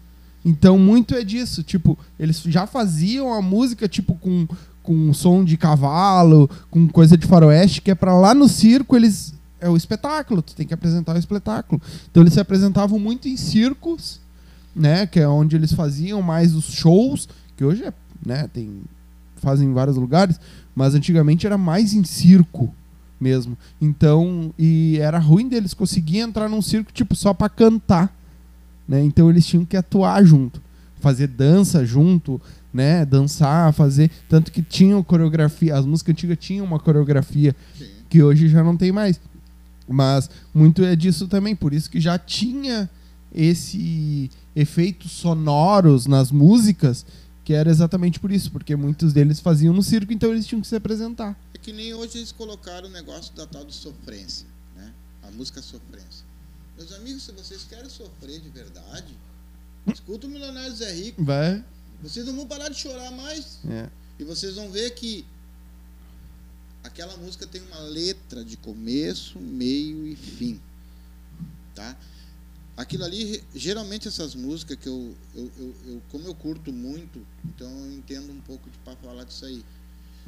Então muito é disso, tipo, eles já faziam a música tipo com com som de cavalo, com coisa de faroeste, que é pra lá no circo eles é o espetáculo, tu tem que apresentar o espetáculo. Então eles se apresentavam muito em circos, né, que é onde eles faziam mais os shows, que hoje é, né, tem fazem em vários lugares, mas antigamente era mais em circo mesmo. Então, e era ruim deles conseguir entrar num circo tipo só pra cantar, né? Então eles tinham que atuar junto, fazer dança junto, né? Dançar, fazer, tanto que tinham coreografia, as músicas antigas tinham uma coreografia Sim. que hoje já não tem mais. Mas muito é disso também, por isso que já tinha esse efeitos sonoros nas músicas, que era exatamente por isso, porque muitos deles faziam no circo, então eles tinham que se apresentar. É que nem hoje eles colocaram o negócio da tal de sofrência, né? A música sofrência. Meus amigos, se vocês querem sofrer de verdade, escuta o Milionário Zé Rico. Vai. Vocês não vão parar de chorar mais. É. E vocês vão ver que aquela música tem uma letra de começo, meio e fim. Tá? Aquilo ali, geralmente essas músicas que eu, eu, eu, eu- como eu curto muito, então eu entendo um pouco de para falar disso aí.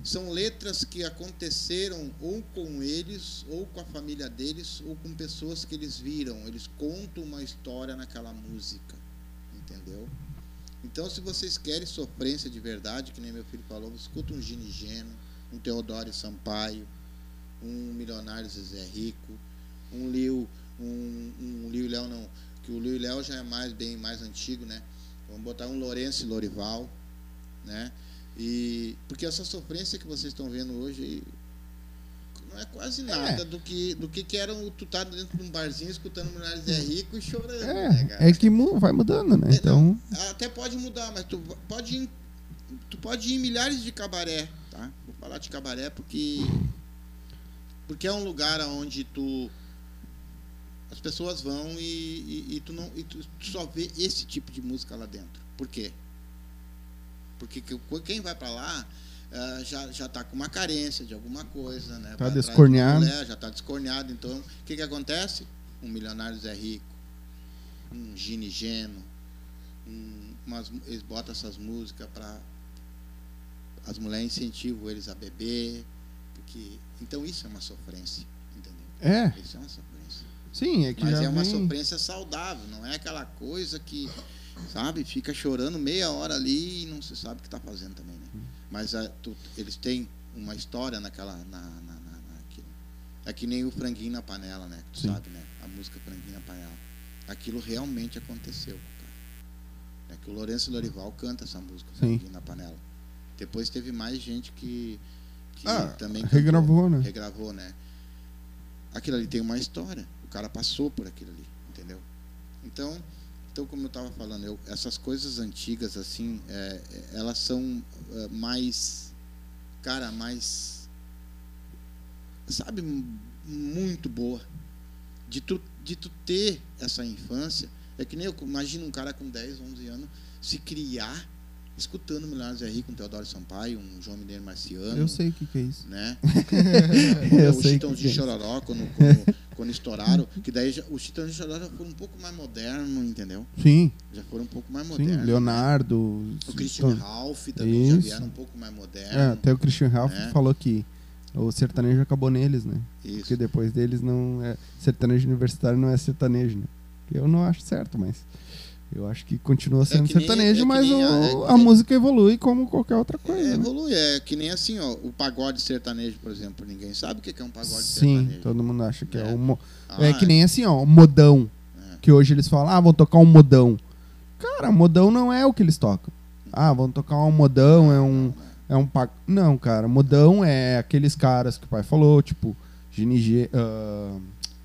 São letras que aconteceram ou com eles, ou com a família deles, ou com pessoas que eles viram. Eles contam uma história naquela música. Entendeu? Então, se vocês querem sofrência de verdade, que nem meu filho falou, escuta um Gini Geno, um Teodoro Sampaio, um Milionário Zezé Rico, um Liu, um, um Liu e Léo não, que o Liu e Léo já é mais bem mais antigo, né? Vamos botar um Lourenço e Lorival, né? E porque essa sofrência que vocês estão vendo hoje não é quase nada do que do que, que era o- tu tá dentro de um barzinho escutando Milionário Zé Rico e chorando, né, cara? É, é que vai mudando, né? É, Então, Até pode mudar, mas tu pode ir, tu pode ir em milhares de cabaré, tá? Falar de cabaré porque porque é um lugar onde tu as pessoas vão e, e, e tu não e tu, tu só vê esse tipo de música lá dentro. Por quê? Porque que- quem vai para lá ah, já já tá com uma carência de alguma coisa, né? Tá Vai atrás de descorneado. mulher, já tá descorneado. Então, o que que acontece? Um milionário Zé Rico, um Gini Geno, um, umas, eles botam essas músicas para as mulheres incentivam eles a beber, porque então isso é uma sofrência, entendeu? é, Isso é uma sofrência. sim, é que Mas é uma vem- sofrência saudável, não é aquela coisa que, sabe, fica chorando meia hora ali e não se sabe o que está fazendo também, né? Mas ah, tu- eles têm uma história naquela. Na, na, na- naquilo. É que nem o franguinho na panela, né? Tu Sim. sabe, né? A música franguinho na panela. Aquilo realmente aconteceu, cara. É que o Lourenço Lorival canta essa música, Sim. franguinho na panela. Depois teve mais gente que, que Ah, também cantou, regravou, né? regravou, né? Aquilo ali tem uma história. O cara passou por aquilo ali, entendeu? Então, então como eu estava falando, eu- essas coisas antigas assim, é, é, elas são é, mais, cara, mais, sabe, muito boa. De tu, de tu ter essa infância, é que nem eu imagino um cara com 10, 11 anos se criar escutando Milionários é Rico, um Teodoro Sampaio, um João Mineiro Marciano Eu sei o que, que é isso. né? Eu o sei que de é. Chororó, quando, quando, quando estouraram, que daí já, os Chitão de Chororó já foram um pouco mais modernos, entendeu? Sim, Já foram um pouco mais sim. modernos. Leonardo. O Christian Então, Ralph também já Isso. vieram um pouco mais moderno. É, até o Christian Ralph né? falou que o sertanejo acabou neles, né? Isso. Porque depois deles não é sertanejo universitário não é sertanejo, né? Eu não acho certo, mas eu acho que continua sendo que nem- sertanejo, é mas nem o- é a, que- música evolui como qualquer outra coisa. É, né? evolui, é que nem assim, ó, o pagode sertanejo, por exemplo, ninguém sabe o que é um pagode Sim, sertanejo. todo mundo acha que é, É. o Ah, é que nem assim, ó, modão. É. Que hoje eles falam, ah, vão tocar um modão. Cara, modão não é o que eles tocam. Ah, vão tocar um modão, é um, É um pa... Não, cara. Modão é aqueles caras que o pai falou, tipo, GNG. ah,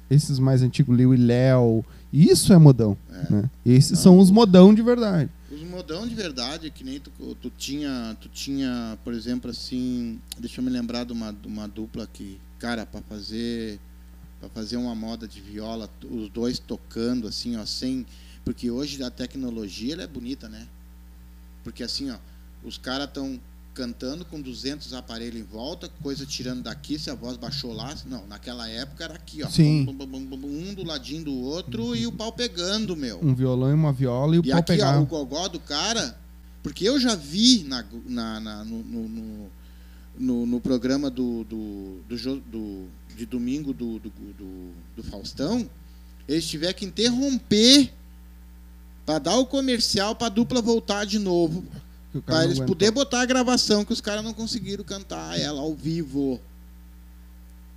esses mais antigos, Liu e Léo. Isso é modão. É. Né? Esses Não. são os modão de verdade. Os modão de verdade, que nem tu, tu tinha, tu tinha, por exemplo, assim, deixa eu me lembrar de uma, de uma dupla que, cara, para fazer para fazer uma moda de viola, os dois tocando assim, ó, sem, porque hoje a tecnologia é bonita, né? Porque assim, ó, os caras estão cantando com 200 aparelhos em volta, coisa tirando daqui, se a voz baixou lá, não, naquela época era aqui, ó, Sim. Um do ladinho do outro e o pau pegando, meu. Um violão e uma viola e o E pau aqui, pegar. ó, o gogó do cara, porque eu já vi na, na, na- no, no, no, no- programa do, do, do, do- de domingo do, do, do, do Faustão, eles tiveram que interromper para dar o comercial para a dupla voltar de novo, que não eles poder botar a gravação que os caras não conseguiram cantar ela ao vivo.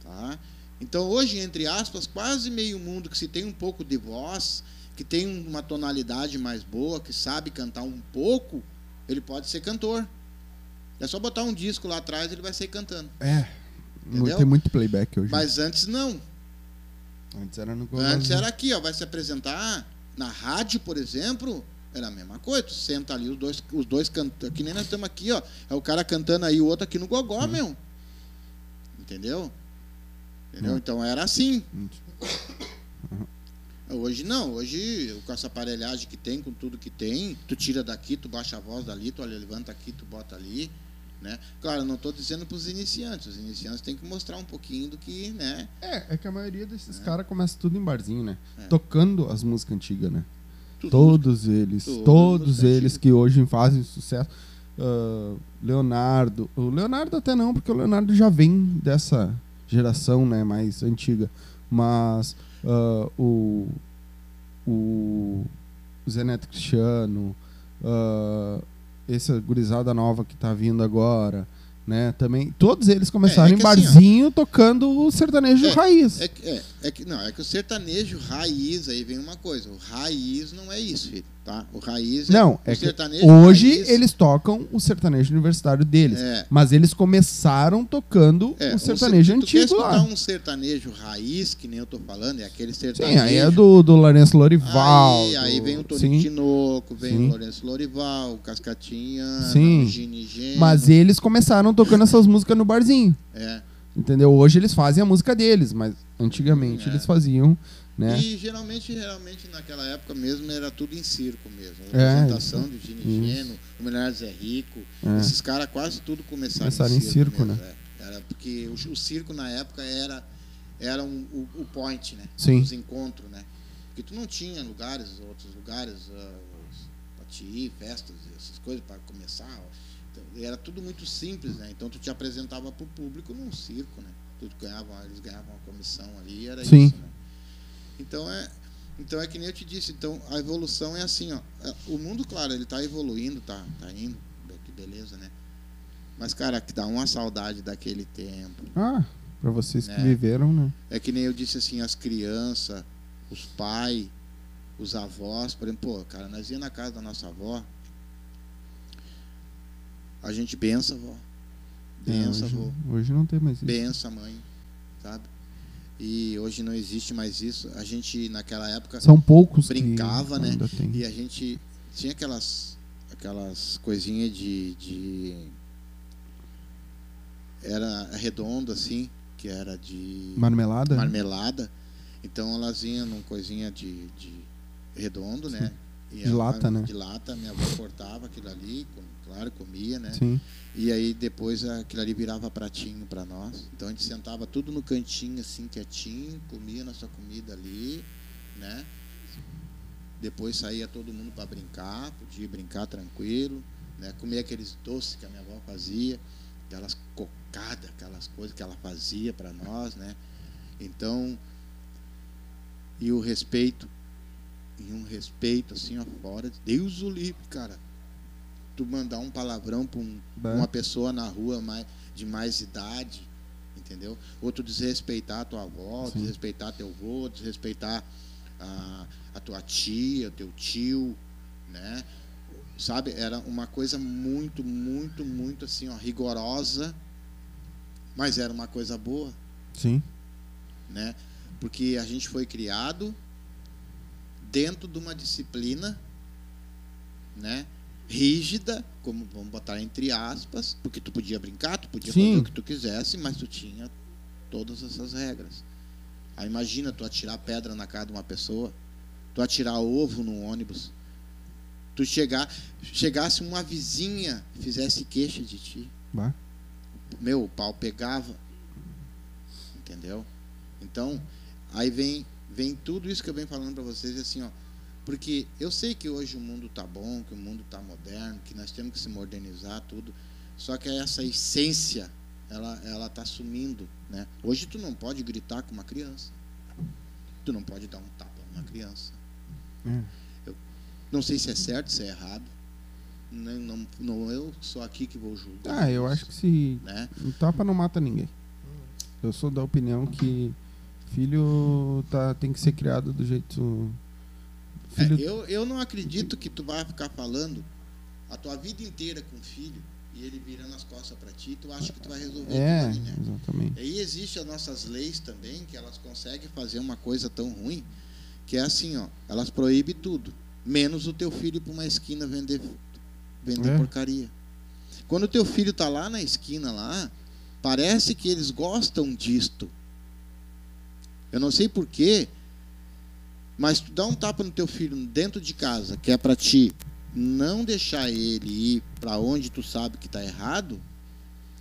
Tá? Então hoje, entre aspas, quase meio mundo que se tem um pouco de voz, que tem uma tonalidade mais boa, que sabe cantar um pouco, ele pode ser cantor. É só botar um disco lá atrás, ele vai sair cantando. É. Entendeu? Tem muito playback hoje. Mas antes não. Antes era no Antes era aqui, ó, vai se apresentar na rádio, por exemplo, era a mesma coisa. Tu senta ali, os dois, os dois cantando, que nem nós estamos aqui, ó. É o cara cantando aí, o outro aqui no gogó, Hum. meu. Entendeu? Entendeu? Hum. Então era assim. Hum. Hoje não, hoje com essa aparelhagem que tem, com tudo que tem, tu tira daqui, tu baixa a voz dali, tu levanta aqui, tu bota ali, né? Claro, não estou dizendo para os iniciantes, os iniciantes têm que mostrar um pouquinho do que, né? É, é que a maioria desses caras começa tudo em barzinho, né? É. Tocando as músicas antigas, né? Tudo Todos eles, todos música eles que hoje fazem sucesso. Ah, Leonardo, o Leonardo até não, porque o Leonardo já vem dessa geração, né, mais antiga. Mas ah, o o Zé Neto Cristiano, ah, essa gurizada nova que tá vindo agora, né, também, todos eles começaram É, é em assim, barzinho tocando o sertanejo É, raiz. É, que- é, é que não, é que o sertanejo raiz aí vem uma coisa. O raiz não é isso, filho, tá? O raiz Não, o é que sertanejo hoje raiz, eles tocam o sertanejo universitário deles. é, Mas eles começaram tocando é, o sertanejo se tu quer antigo lá. um sertanejo raiz, que nem eu tô falando, é aquele Sim, sertanejo. aí é do, do Lourenço Lorival. Aí, aí do- vem o Toninho sim. Tinoco, vem Sim. o Lourenço Lorival, o Cascatinha, Sim. o Gini Geno, Mas eles começaram tocando essas músicas no barzinho. é. Entendeu? Hoje eles fazem a música deles, mas antigamente É. eles faziam, né? E geralmente, geralmente naquela época mesmo era tudo em circo mesmo. A É, apresentação de Gini. Geno, o Milionário Zé Rico, É. esses caras quase tudo começaram, Começaram em circo, mesmo, né? é. Era porque o, o circo na época era, era um- o, o point, né? Sim. Os encontros, né? Porque tu não tinha lugares, outros lugares uh, para te ir, festas, essas coisas para começar. Era tudo muito simples, né? Então tu te apresentava para o público num circo, né? Tu ganhava, eles ganhavam uma comissão ali, era Sim. isso, né? Então é, então é que nem eu te disse, então a evolução é assim, ó. É, O mundo, claro, ele tá evoluindo, tá, tá indo, que beleza, né? Mas, cara, que dá uma saudade daquele tempo. Ah, pra vocês que É. viveram, né? É que nem eu disse assim, as crianças, os pais, os avós, por exemplo, pô, cara, nós ia na casa da nossa avó, a gente bença, avó. Bença, É, hoje, avô. hoje não tem mais isso. Bença, mãe, sabe? E hoje não existe mais isso. A gente, naquela época, São poucos brincava, né? tem. E a gente tinha aquelas aquelas coisinhas de, de era redondo assim, que era de Marmelada? marmelada. Então elas iam num coisinha de, de redondo, né? E De a- lata, né? De lata, minha avó cortava aquilo ali, com- claro, comia, né? Sim. E aí depois aquilo ali virava pratinho para nós. Então a gente sentava tudo no cantinho assim, quietinho, comia nossa comida ali, né? Depois saía todo mundo para brincar, podia brincar tranquilo, né? Comer aqueles doces que a minha avó fazia, aquelas cocadas, aquelas coisas que ela fazia para nós, né? Então, e o respeito, e um respeito assim, ó, fora, Deus o livre, cara. Tu mandar um palavrão para um, uma pessoa na rua mais, de mais idade, entendeu? Ou tu desrespeitar a tua avó, Sim. desrespeitar teu avô, desrespeitar a, a tua tia, teu tio, né? sabe? Era uma coisa muito, muito, muito assim, ó, rigorosa, mas era uma coisa boa, Sim. né? Porque a gente foi criado dentro de uma disciplina, né? Rígida, como vamos botar entre aspas, porque tu podia brincar, tu podia Sim. fazer o que tu quisesse, mas tu tinha todas essas regras. Aí imagina tu atirar pedra na cara de uma pessoa, tu atirar ovo no ônibus, tu chegar, chegasse uma vizinha fizesse queixa de ti, Bah. meu, o pau pegava. Entendeu? Então, aí vem vem tudo isso que eu venho falando para vocês assim, ó, porque eu sei que hoje o mundo tá bom, que o mundo tá moderno, que nós temos que se modernizar tudo, só que essa essência ela ela tá sumindo, né? Hoje tu não pode gritar com uma criança. Tu não pode dar um tapa numa criança. É. Não sei se é certo, se é errado. Não, não, não eu sou aqui que vou julgar. Ah, eu isso, acho que se né? o tapa não mata ninguém. Eu sou da opinião que filho tá, tem que ser criado do jeito. É, Filho, eu, eu não acredito que tu vai ficar falando a tua vida inteira com o filho e ele virando as costas para ti, tu acha que tu vai resolver é, aquilo ali, né? exatamente. Aí existem as nossas leis também, que elas conseguem fazer uma coisa tão ruim, que é assim, ó, elas proíbem tudo, menos o teu filho ir para uma esquina vender, vender É. porcaria. Quando o teu filho tá lá na esquina lá, parece que eles gostam disto. Eu não sei porquê, mas tu dá um tapa no teu filho dentro de casa, que é para ti não deixar ele ir para onde tu sabe que tá errado,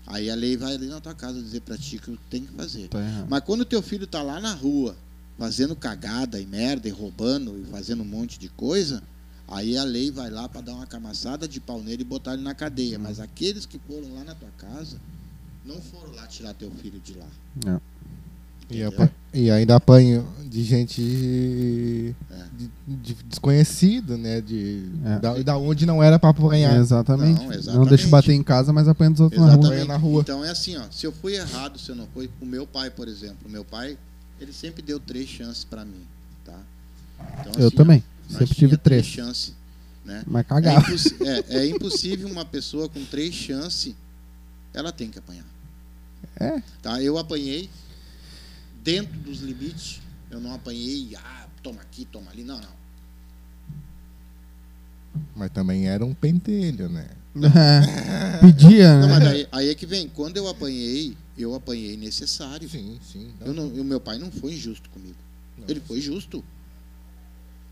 aí a lei vai ali na tua casa dizer para ti que tu tem que fazer. Tá. Mas quando o teu filho tá lá na rua, fazendo cagada e merda, e roubando e fazendo um monte de coisa, aí a lei vai lá para dar uma camaçada de pau nele e botar ele na cadeia. Mas aqueles que foram lá na tua casa, não foram lá tirar teu filho de lá. É. E, apa- e ainda apanho de gente É. de, de desconhecido, né? De, É. da, da onde não era pra apanhar. Exatamente. Não, Não, exatamente. deixa bater em casa, mas apanha dos outros na rua. Na rua. Então é assim, ó, se eu fui errado, se eu não fui, o meu pai, por exemplo, o meu pai, ele sempre deu três chances para mim, tá? Então, Eu assim, ó, também. nós Sempre tive três. chances, né? Mas É, cagava. é- é impossível uma pessoa com três chances, ela tem que apanhar. É. Tá? Eu apanhei dentro dos limites. Eu não apanhei, ah, toma aqui, toma ali. Não, não. Mas também era um pentelho, né? Pedia, Não, mas né? aí, aí é que vem. Quando eu apanhei, eu apanhei necessário. Sim, sim. Eu não, o meu pai não foi injusto comigo. Não. Ele foi justo.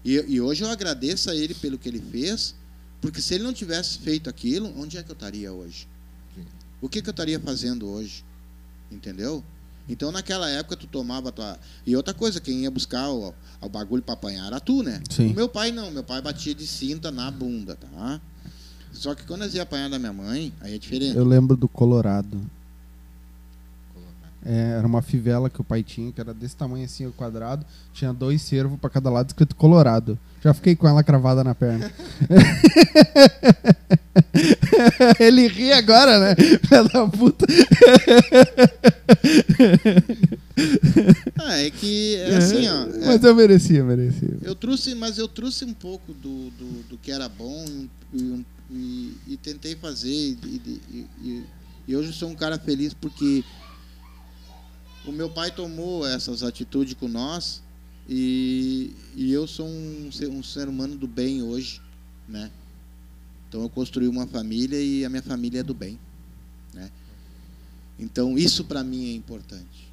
E, e hoje eu agradeço a ele pelo que ele fez, porque se ele não tivesse feito aquilo, onde é que eu estaria hoje? Sim. O que, que eu estaria fazendo hoje? Entendeu? Então naquela época tu tomava tua. E outra coisa, quem ia buscar o, o bagulho para apanhar era tu, né? Sim. O meu pai não, meu pai batia de cinta na bunda, tá? Só que quando nós ia apanhar da minha mãe, aí é diferente. Eu lembro do Colorado. É, era uma fivela que o pai tinha, que era desse tamanho assim, o quadrado. Tinha dois cervos pra cada lado, escrito Colorado. Já fiquei com ela cravada na perna. Ele ri agora, né? Filha da puta. Ah, é que é assim, ó. é- Mas eu merecia, merecia. Eu trouxe, mas eu trouxe um pouco do, do, do que era bom e, e- e tentei fazer. E- e hoje eu sou um cara feliz porque o meu pai tomou essas atitudes com nós e, e eu sou um ser, um ser humano do bem hoje, né? Então eu construí uma família e a minha família é do bem, né? Então isso para mim é importante.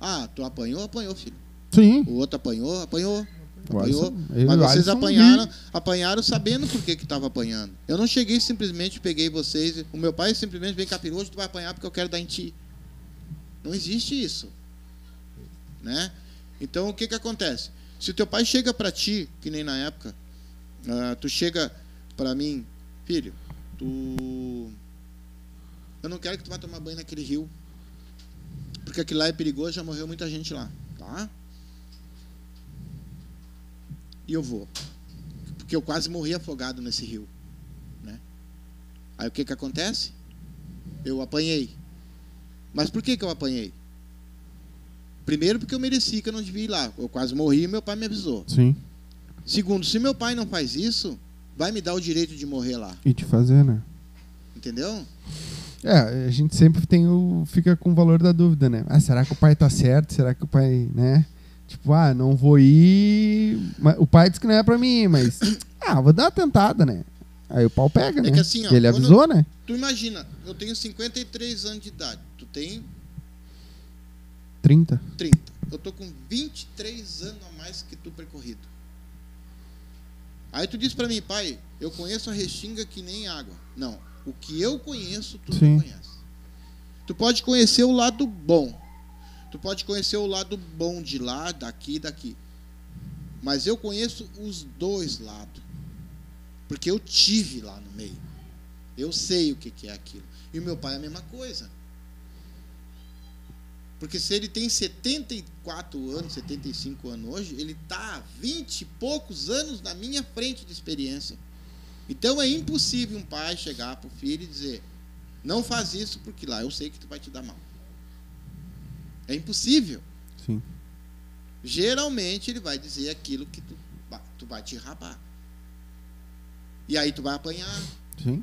Ah, tu apanhou, apanhou, filho. Sim. O outro apanhou, apanhou. Apanhou. Mas vocês apanharam, apanharam sabendo por que que estava apanhando. Eu não cheguei simplesmente peguei vocês. O meu pai simplesmente vem cá, hoje tu vai apanhar porque eu quero dar em ti. Não existe isso, né? Então o que que acontece? Se o teu pai chega para ti, que nem na época, ah, tu chega para mim, filho, tu, eu não quero que tu vá tomar banho naquele rio, porque aquilo lá é perigoso, já morreu muita gente lá, tá? E eu vou. Porque eu quase morri afogado nesse rio. Né? Aí o que, que acontece? Eu apanhei. Mas por que, que eu apanhei? Primeiro, porque eu mereci que eu não devia ir lá. Eu quase morri e meu pai me avisou. Sim. Segundo, se meu pai não faz isso, vai me dar o direito de morrer lá? E te fazer, né? Entendeu? É, a gente sempre tem o. fica com o valor da dúvida, né? Ah, será que o pai tá certo? Será que o pai, né? Tipo, ah, não vou ir. O pai disse que não é pra mim mas. Ah, vou dar uma tentada, né? Aí o pau pega, É né? assim, ó, Ele avisou, né? Tu imagina, eu tenho 53 anos de idade, tu tem 30. 30. Eu tô com 23 anos a mais que tu percorrido. Aí tu diz pra mim, pai, eu conheço a Restinga que nem água. Não, o que eu conheço, tu Sim. não conhece. Tu pode conhecer o lado bom. Tu pode conhecer o lado bom de lá, daqui daqui. Mas eu conheço os dois lados. Porque eu tive lá no meio. Eu sei o que é aquilo. E o meu pai é a mesma coisa. Porque se ele tem 74 anos, 75 anos hoje, ele está há 20 e poucos anos na minha frente de experiência. Então é impossível um pai chegar para o filho e dizer: não faz isso porque lá eu sei que tu vai te dar mal. É impossível. Sim. Geralmente ele vai dizer aquilo que tu, tu vai te rabar. E aí tu vai apanhar, Sim.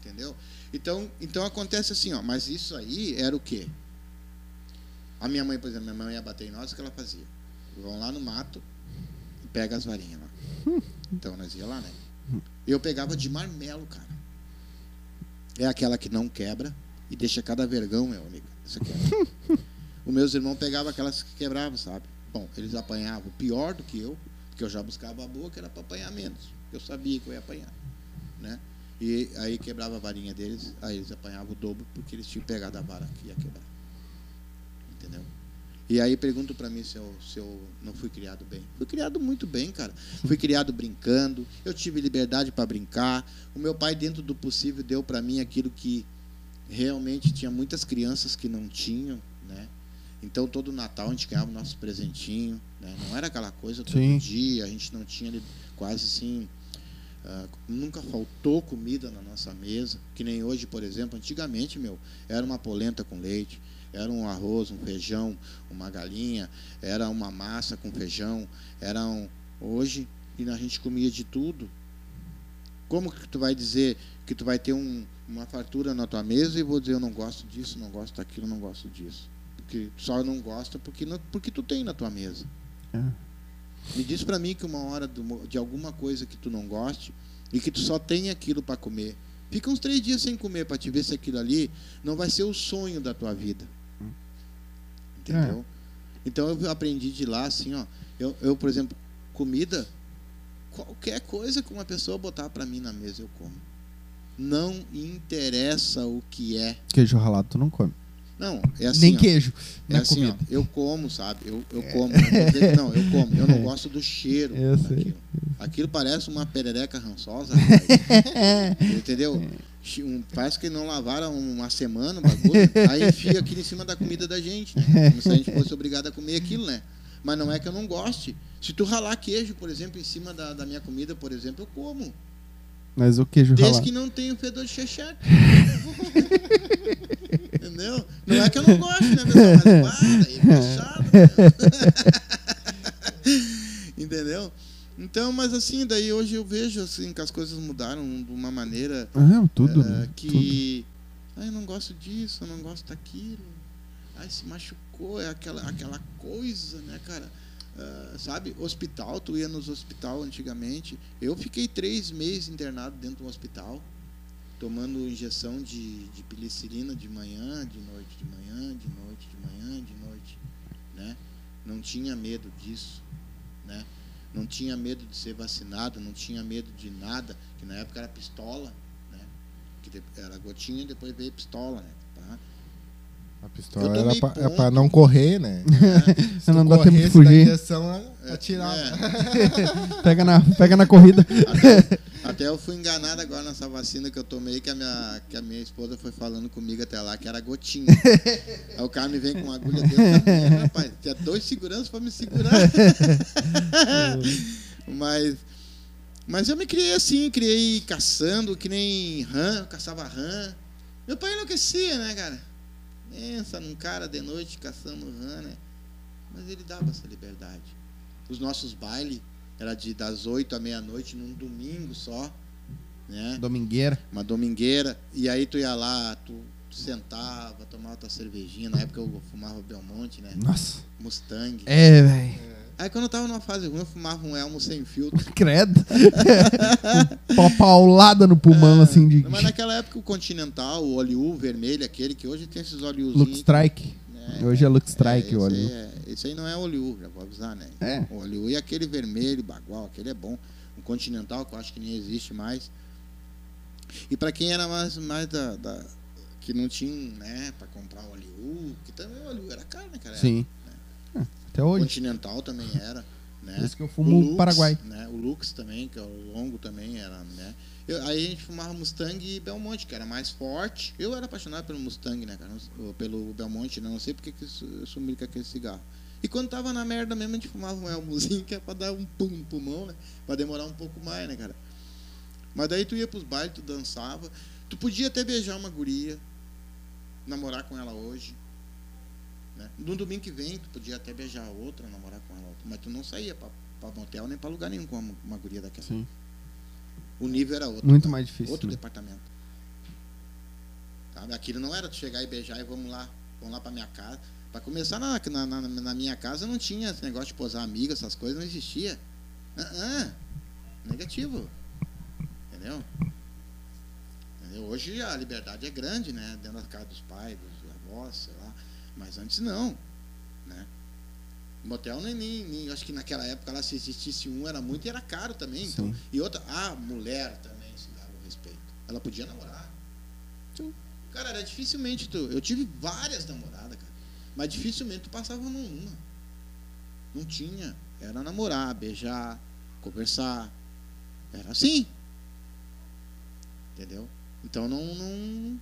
entendeu? Então, então acontece assim, ó, mas isso aí era o quê? A minha mãe, por exemplo, minha mãe ia bater em nós, o que ela fazia? Vão lá no mato e pega as varinhas lá. Então nós ia lá, né? Eu pegava de marmelo, cara. É aquela que não quebra e deixa cada vergão, meu amigo. Isso aqui é. Os meus irmãos pegavam aquelas que quebravam, sabe? Bom, eles apanhavam pior do que eu, porque eu já buscava a boa, que era para apanhar menos. Eu sabia que eu ia apanhar, né? E aí quebrava a varinha deles, aí eles apanhavam o dobro porque eles tinham pegado a vara que ia quebrar. Entendeu? E aí pergunto pra mim se eu, se eu não fui criado bem. Fui criado muito bem, cara. Fui criado brincando, eu tive liberdade para brincar. O meu pai, dentro do possível, deu pra mim aquilo que realmente tinha muitas crianças que não tinham, né? Então todo Natal a gente ganhava o nosso presentinho, né? Não era aquela coisa todo Sim. dia, a gente não tinha quase assim ah, nunca faltou comida na nossa mesa, que nem hoje, por exemplo, antigamente, meu, era uma polenta com leite, era um arroz, um feijão, uma galinha, era uma massa com feijão, era um hoje e a gente comia de tudo. Como que tu vai dizer que tu vai ter um, uma fartura na tua mesa e vou dizer eu não gosto disso, não gosto daquilo, não gosto disso? Porque só não gosta porque não, porque tu tem na tua mesa. É. Me diz pra mim que uma hora do de alguma coisa que tu não goste e que tu só tem aquilo pra comer. Fica uns três dias sem comer pra te ver se aquilo ali não vai ser o sonho da tua vida. Entendeu? Então eu aprendi de lá assim, ó. Eu, eu, por exemplo, comida, qualquer coisa que uma pessoa botar pra mim na mesa eu como. Não interessa o que é. Queijo ralado tu não come. Não, é assim. Nem ó. queijo. É na assim, ó, comida. eu como, sabe? Eu, eu como. Não, vou dizer que não, eu como. Eu não gosto do cheiro Eu sei. daquilo. Aquilo parece uma perereca rançosa. rapaz. Entendeu? Chi- Um, parece que não lavaram uma semana o bagulho. Aí enfia aquilo em cima da comida da gente, né? Como se a gente fosse obrigado a comer aquilo, né? Mas não é que eu não goste. Se tu ralar queijo, por exemplo, em cima da, da minha comida, por exemplo, eu como. Mas o queijo Desde ralado. que não tenha o fedor de xexeca. Entendeu? Não é que eu não gosto, né, pessoal? Mas para, é né? Entendeu? Então, mas assim, daí hoje eu vejo assim que as coisas mudaram de uma maneira Ah, tudo, eh, né? Tudo. que. Ai, eu não gosto disso, eu não gosto daquilo. Ai, se machucou, é aquela, aquela coisa, né, cara? Ah, sabe, hospital, tu ia nos hospital antigamente. Eu fiquei três meses internado dentro do hospital, tomando injeção de, de penicilina de manhã, de noite, de manhã, de noite, de manhã, de noite, né? Não tinha medo disso, né? Não tinha medo de ser vacinado, não tinha medo de nada, que na época era pistola, né? Que era gotinha e depois veio pistola, né? A pistola era pra, é pra não correr, né? Se Não tu dá tempo de corresse da fugir. injeção, atirava. É. Pega, na, pega na corrida. Até, até eu fui enganado agora nessa vacina que eu tomei, que a, minha, que a minha esposa foi falando comigo até lá, que era gotinha. Aí o cara me vem com uma agulha dentro da minha, rapaz, tinha dois seguranças pra me segurar. mas, mas eu me criei assim, criei caçando, que nem rã, eu caçava rã. Meu pai enlouquecia, né, cara? Pensa num cara de noite caçando rã, né? Mas ele dava essa liberdade. Os nossos bailes, Era de das 8 à meia-noite, num domingo só. Né? Domingueira. Uma domingueira. E aí tu ia lá, tu sentava, tomava tua cervejinha. Na época eu fumava Belmonte, né? Nossa. Mustang. É, velho. Aí quando eu tava numa fase ruim, eu fumava um Elmo sem filtro. Credo. Uma paulada no pulmão, assim, de. Mas naquela época o Continental, o óleo vermelho, aquele que hoje tem esses óleos. Lux Strike. Hoje é Lux Strike é, o óleo. é, esse aí não é óleo, já vou avisar, né? É. O óleo e aquele vermelho, bagual, aquele é bom. O Continental, que eu acho que nem existe mais. E para quem era mais, mais da, da- que não tinha, né, para comprar óleo, que também o óleo era caro, né, cara? Sim. Até O hoje. Continental também era, né? Por isso que eu fumo Lux, Paraguai. Né? O Lux também, que é o longo também era, né? Eu- aí a gente fumava Mustang e Belmonte, que era mais forte. Eu era apaixonado pelo Mustang, né, cara? Pelo Belmonte, né? Não sei porque que eu sumi com aquele cigarro. E quando tava na merda mesmo, a gente fumava um elmozinho, que é pra dar um pum no pulmão, né? Pra demorar um pouco mais, né, cara? Mas daí tu ia pros bailes, tu dançava. Tu podia até beijar uma guria, namorar com ela hoje. Né? No domingo que vem, tu podia até beijar a outra, namorar com ela. Mas tu não saía pra motel nem pra lugar nenhum com uma, uma guria daquela. Sim. O nível era outro. Muito tá? mais difícil. Outro né? departamento. Sabe? Aquilo não era tu chegar e beijar e vamos lá, vamos lá pra minha casa. Pra começar, na, na, na- na minha casa não tinha esse negócio de posar amiga, essas coisas, não existia. Ah, ah. negativo. Entendeu? Entendeu? Hoje a liberdade é grande, né? Dentro da casa dos pais, dos avós. Mas antes não. Né? Motel nem, nem, nem- Acho que naquela época lá, se existisse um, era muito e era caro também. Então, e outra, a mulher também se dava o respeito. Ela podia namorar. Sim. Cara, era dificilmente tu. Eu tive várias namoradas, cara. Mas dificilmente tu passava numa. Não tinha. Era namorar, beijar, conversar. Era assim. Entendeu? Então não, não.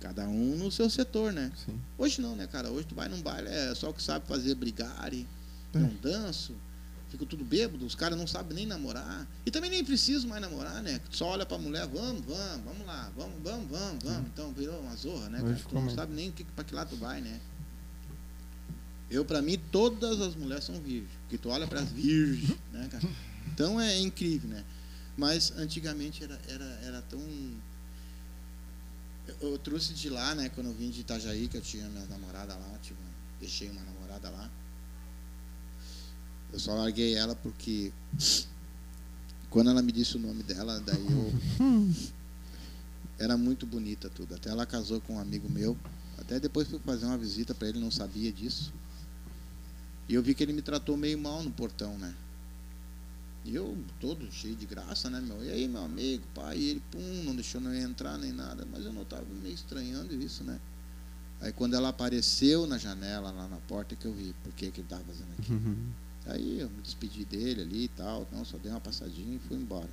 Cada um no seu setor, né? Sim. Hoje não, né, cara? Hoje tu vai num baile, é só o que sabe fazer brigar e É. não danço. Fica tudo bêbado, os caras não sabem nem namorar. E também nem preciso mais namorar, né? Só olha pra mulher, vamos, vamos, vamos lá, vamos, vamos, vamos, vamos. Então virou uma zorra, né, Hoje cara? Tu não meio- sabe nem que, pra que lado tu vai, né? Eu, pra mim, todas as mulheres são virgens. Porque tu olha pras virgens, né, cara? Então é incrível, né? Mas antigamente era, era, era tão. Eu, trouxe de lá, né? Quando eu vim de Itajaí, que eu tinha minha namorada lá, tipo, deixei uma namorada lá. Eu só larguei ela porque quando ela me disse o nome dela, daí eu. Era muito bonita tudo. Até ela casou com um amigo meu. Até depois fui fazer uma visita para ele, não sabia disso. E eu vi que ele me tratou meio mal no portão, né? E eu, todo cheio de graça, né, meu? E aí, meu amigo, pai, e ele, pum, não deixou eu entrar nem nada. Mas eu não tava meio estranhando isso, né? Aí quando ela apareceu na janela, lá na porta, que eu vi por que que ele tava fazendo aqui. Uhum. Aí eu me despedi dele ali e tal. Não, só dei uma passadinha e fui embora.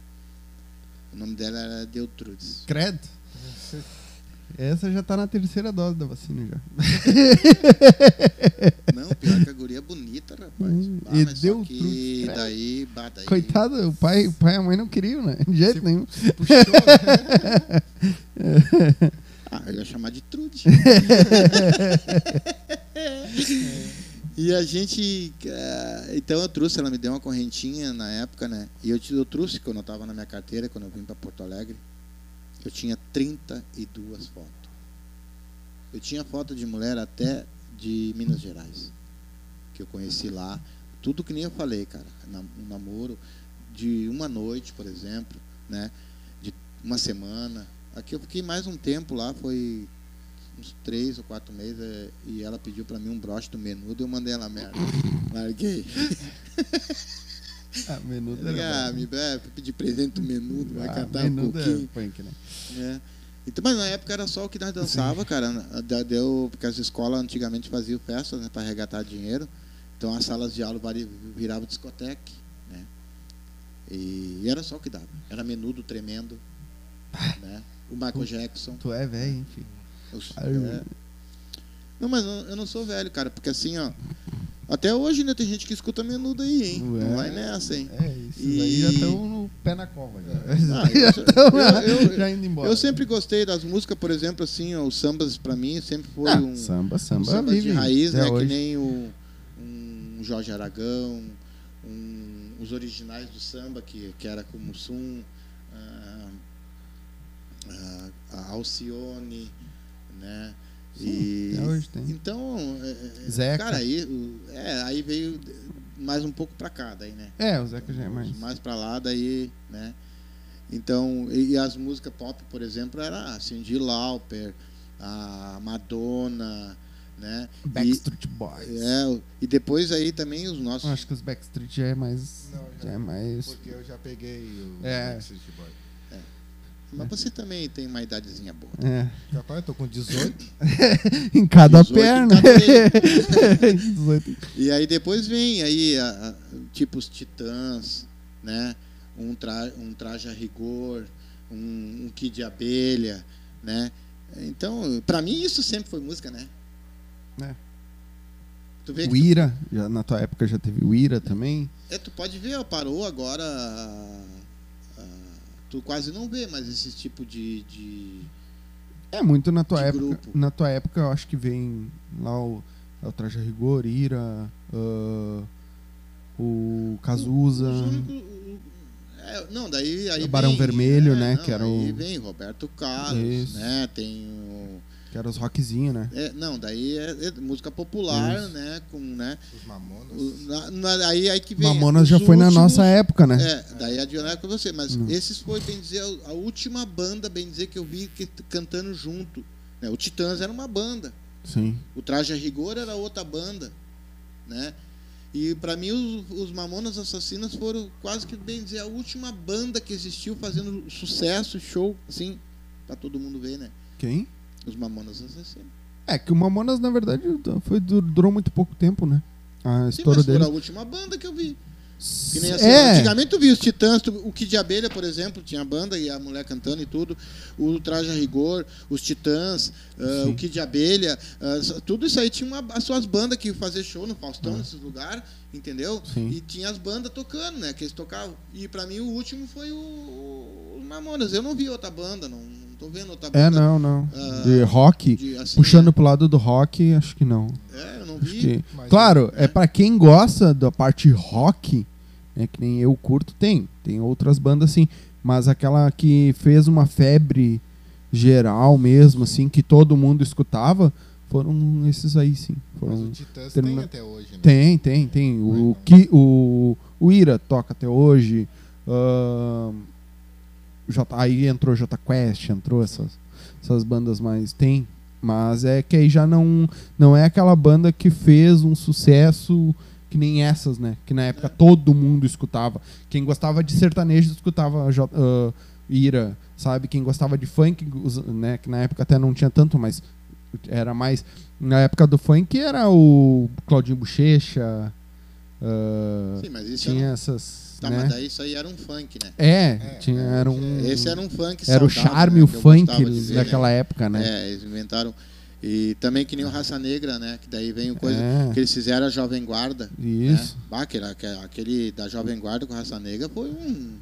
O nome dela era Deltrudes. Credo. Essa já tá na terceira dose da vacina já. Não, pior que a guria é bonita, rapaz. Hum, Ah, e mas deu só que tudo. daí, bah, daí Coitado, o pai, o pai e a mãe não queriam, né? De jeito Se- nenhum. Puxou, né? Ah, eu ia chamar de Trude. e a gente. ah, Então eu trouxe, ela me deu uma correntinha na época, né? E eu, te- eu trouxe quando eu estava na minha carteira, quando eu vim para Porto Alegre. Eu tinha 32 fotos. Eu tinha foto de mulher até de Minas Gerais. Que eu conheci lá. Tudo que nem eu falei, cara. Um namoro de uma noite, por exemplo, né? De uma semana. Aqui eu fiquei mais um tempo lá, foi uns três ou quatro meses, eh, e ela pediu pra mim um broche do menudo, eu mandei ela merda. Larguei. Ah, menudo Ah, era me é, pedir presente do menudo, vai. Ah, cantar um menudo é pouquinho. punk, né? né? Então, mas na época era só o que nós dançava, cara. Da- Deu, porque as escolas antigamente faziam festas né, para arregatar dinheiro. Então as salas de aula viravam discoteca. Né? E, era só o que dava. Era menudo tremendo. Né? O Michael Jackson. Tu é velho, enfim. É. Não, mas eu não sou velho, cara, porque assim, ó. Até hoje ainda tem gente que escuta menudo aí, hein? Ué. Não vai nessa, hein? É, isso E- aí já estão no pé na cova. Já, Ah, eu- já tão eu- eu- já indo embora. Eu sempre gostei das músicas, por exemplo, assim, os sambas pra mim sempre foi Ah, um, samba, um samba, samba vive de raiz, né? hoje. Que nem o um Jorge Aragão, um, os originais do samba, que, que era como Sum, ah, ah, a Alcione, né? Sim, até hoje tem. Então, é, é, Zeca. cara, aí, é, aí veio mais um pouco pra cá, daí, né? É, o Zeca já é mais. mais pra lá, daí, né? Então, e, e as músicas pop, por exemplo, era a Cindy Lauper, a Madonna, né? Backstreet Boys. E, é, o- e depois aí também os nossos... Eu acho que os Backstreet já é mais. Não, já é mais. Porque eu já peguei o É. Backstreet Boy. Mas você também tem uma idadezinha boa. É. Capaz, eu tô com 18. em cada 18 em perna. cada 18. E aí depois vem aí, a- a- tipo os Titãs, né? Um, tra um traje a rigor, um, um kit de abelha, né? Então, pra mim isso sempre foi música, né? É. Tu vê O Ira, já, na tua época já teve o Ira também. É, tu pode ver, ó, parou agora. Tu quase não vê mais esse tipo de. de- É muito na tua época. grupo. Na tua época eu acho que vem lá o, é o Traje a Rigor, Ira, ah, o Cazuza. O- é, não, daí aí O Barão vem, Vermelho, é, né, não, que era aí o- vem Roberto Carlos, Isso. né? Tem o. Que era os rockzinho, né? é, não, daí é, é música popular, Isso. né? Com, né? Os Mamonas. o- na- na- aí, aí que vem. Mamonas já foi na últimos- nossa época, né? É, daí a Dioné com você, mas Hum. esses foi, bem dizer, a última banda, bem dizer, que eu vi que, cantando junto. né? O Titãs era uma banda. Sim. O Traje a Rigor era outra banda, né? E pra mim os, os Mamonas Assassinas foram quase que bem dizer a última banda que existiu fazendo sucesso, show, assim, pra todo mundo ver, né? Quem? Os Mamonas Assassinos. É que o Mamonas, na verdade, foi, du- durou muito pouco tempo, né? A Sim, história mas dele. foi a última banda que eu vi. Que nem assim, é, Antigamente tu via os Titãs, tu- o Kid de Abelha, por exemplo, tinha a banda e a mulher cantando e tudo. O Traje a Rigor, os Titãs, Sim. o Kid de Abelha, s- tudo isso aí tinha uma, as suas bandas que faziam show no Faustão, Ah. nesses lugares, entendeu? Sim. E tinha as bandas tocando, né? Que eles tocavam. E pra mim o último foi o, os Mamonas. Eu não vi outra banda, não, vendo outra é, não, não. Ah, De rock, de, assim, puxando pro lado do rock, acho que não. É, eu não Acho vi. que- Mas- Claro, é né? pra quem gosta da parte rock, é que nem eu curto, tem. Tem outras bandas assim. Mas aquela que fez uma febre geral mesmo, assim, que todo mundo escutava, foram esses aí, sim. Mas Foram... o Titãs termina- tem até hoje, né? Tem, tem, tem. O, Mas que, o, o Ira toca até hoje. ahn, J, aí entrou J Quest, entrou essas, essas bandas mais. Tem. Mas é que aí já não, não é aquela banda que fez um sucesso que nem essas, né? Que na época todo mundo escutava. Quem gostava de sertanejo escutava J, ah, Ira, sabe? Quem gostava de funk, né? Que na época até não tinha tanto, mas era mais. Na época do funk era o Claudinho Bochecha. Ah, Sim, mas isso tinha era, um- essas. tá, né? mas daí isso aí era um funk, né? É, É, tinha, é, era um. Esse era um funk era o saudável, charme, né, o funk dizer, daquela né? época, né? É, eles inventaram. E também que nem o Raça Negra, né? Que daí vem o coisa. É. Que eles fizeram a Jovem Guarda. Isso. Né? Bah, aquele, aquele da Jovem Guarda com Raça Negra foi um,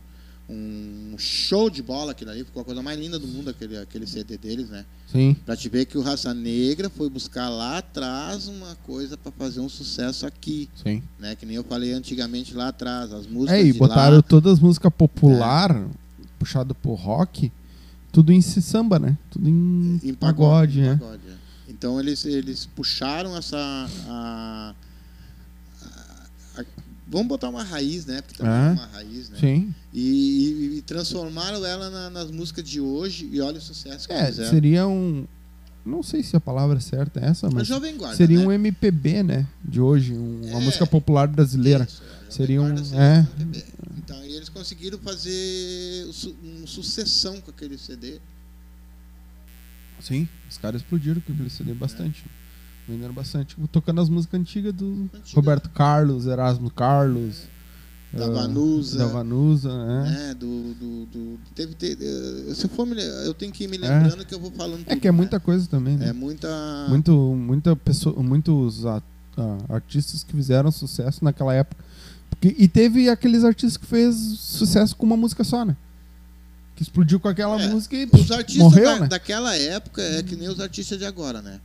um show de bola aquilo ali. Ficou a coisa mais linda do mundo, aquele, aquele CD deles, né? Sim. Pra te ver que o Raça Negra foi buscar lá atrás uma coisa pra fazer um sucesso aqui, Sim. né? Que nem eu falei antigamente lá atrás. As músicas É, e botaram lá, todas as músicas popular, puxado pro rock, tudo em samba, né? Tudo em, Em pagode, né? pagode, é. Então eles, eles puxaram essa. a- a- a- vamos botar uma raiz, né? Porque também É. é uma raiz, né? Sim. E, e- e transformaram ela na- nas músicas de hoje e olha o sucesso que É, fizeram. seria um. Não sei se a palavra certa é essa, Mas Guarda. seria né? um MPB, né? De hoje, um- uma É. música popular brasileira. Isso, é, Seria um- é. MPB. Então aí eles conseguiram fazer uma sucessão com aquele CD. Sim, os caras explodiram com aquele CD bastante. Venderam bastante. Tocando as músicas antigas do Antiga. Roberto Carlos, Erasmo Carlos. Da ah, Vanusa. Da Vanusa, é. Né? Do, do, do- teve, te- eh, se eu for me, eu tenho que ir me lembrando que eu vou falando É tudo, que é né? muita coisa também, né? É muita. Muito, muita pessoa, muitos a- a- artistas que fizeram sucesso naquela época. Porque- e teve aqueles artistas que fez sucesso com uma música só, né? Que explodiu com aquela É, música e Os artistas morreu, da- né? daquela época é que nem os artistas de agora, né?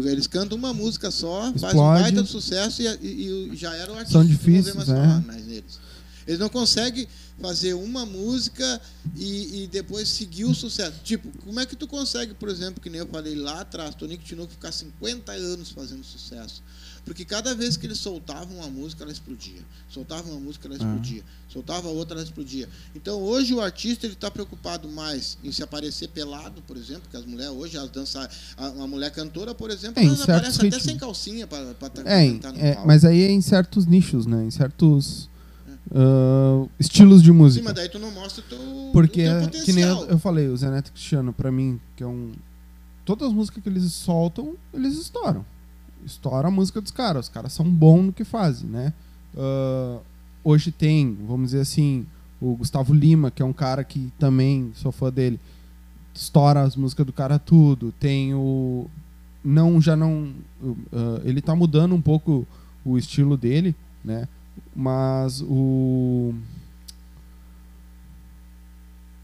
Então, eles cantam uma música só, faz um Explode. baita de sucesso e, e- e já era o artista. São difíceis, né? falar mais neles. Eles não conseguem fazer uma música e, e depois seguir o sucesso. Tipo, como é que tu consegue, por exemplo, que nem eu falei lá atrás, Tonico Tinoco ficar 50 anos fazendo sucesso? Porque cada vez que eles soltavam uma música, ela explodia. Soltava uma música, ela explodia. Soltava outra, ela explodia. Então hoje o artista ele está preocupado mais em se aparecer pelado, por exemplo, que as mulheres hoje, as dançam. a- Uma mulher cantora, por exemplo, É, elas certos aparecem até sem calcinha para É, cantar no é, palco. mas aí é em certos nichos, né? Em certos ah, estilos de Sim, música. mas daí tu não mostra o teu, Porque, o teu é, potencial. que nem eu, eu falei, o Zé Neto Cristiano, pra mim, que é um. Todas as músicas que eles soltam, eles estouram. Estoura a música dos caras. Os caras são bons no que fazem, né? Ah, hoje tem, vamos dizer assim, o Gustavo Lima, que é um cara que também sou fã dele. Estoura as músicas do cara tudo. Tem o. Não, já não. ah, ele tá mudando um pouco o estilo dele, né? Mas o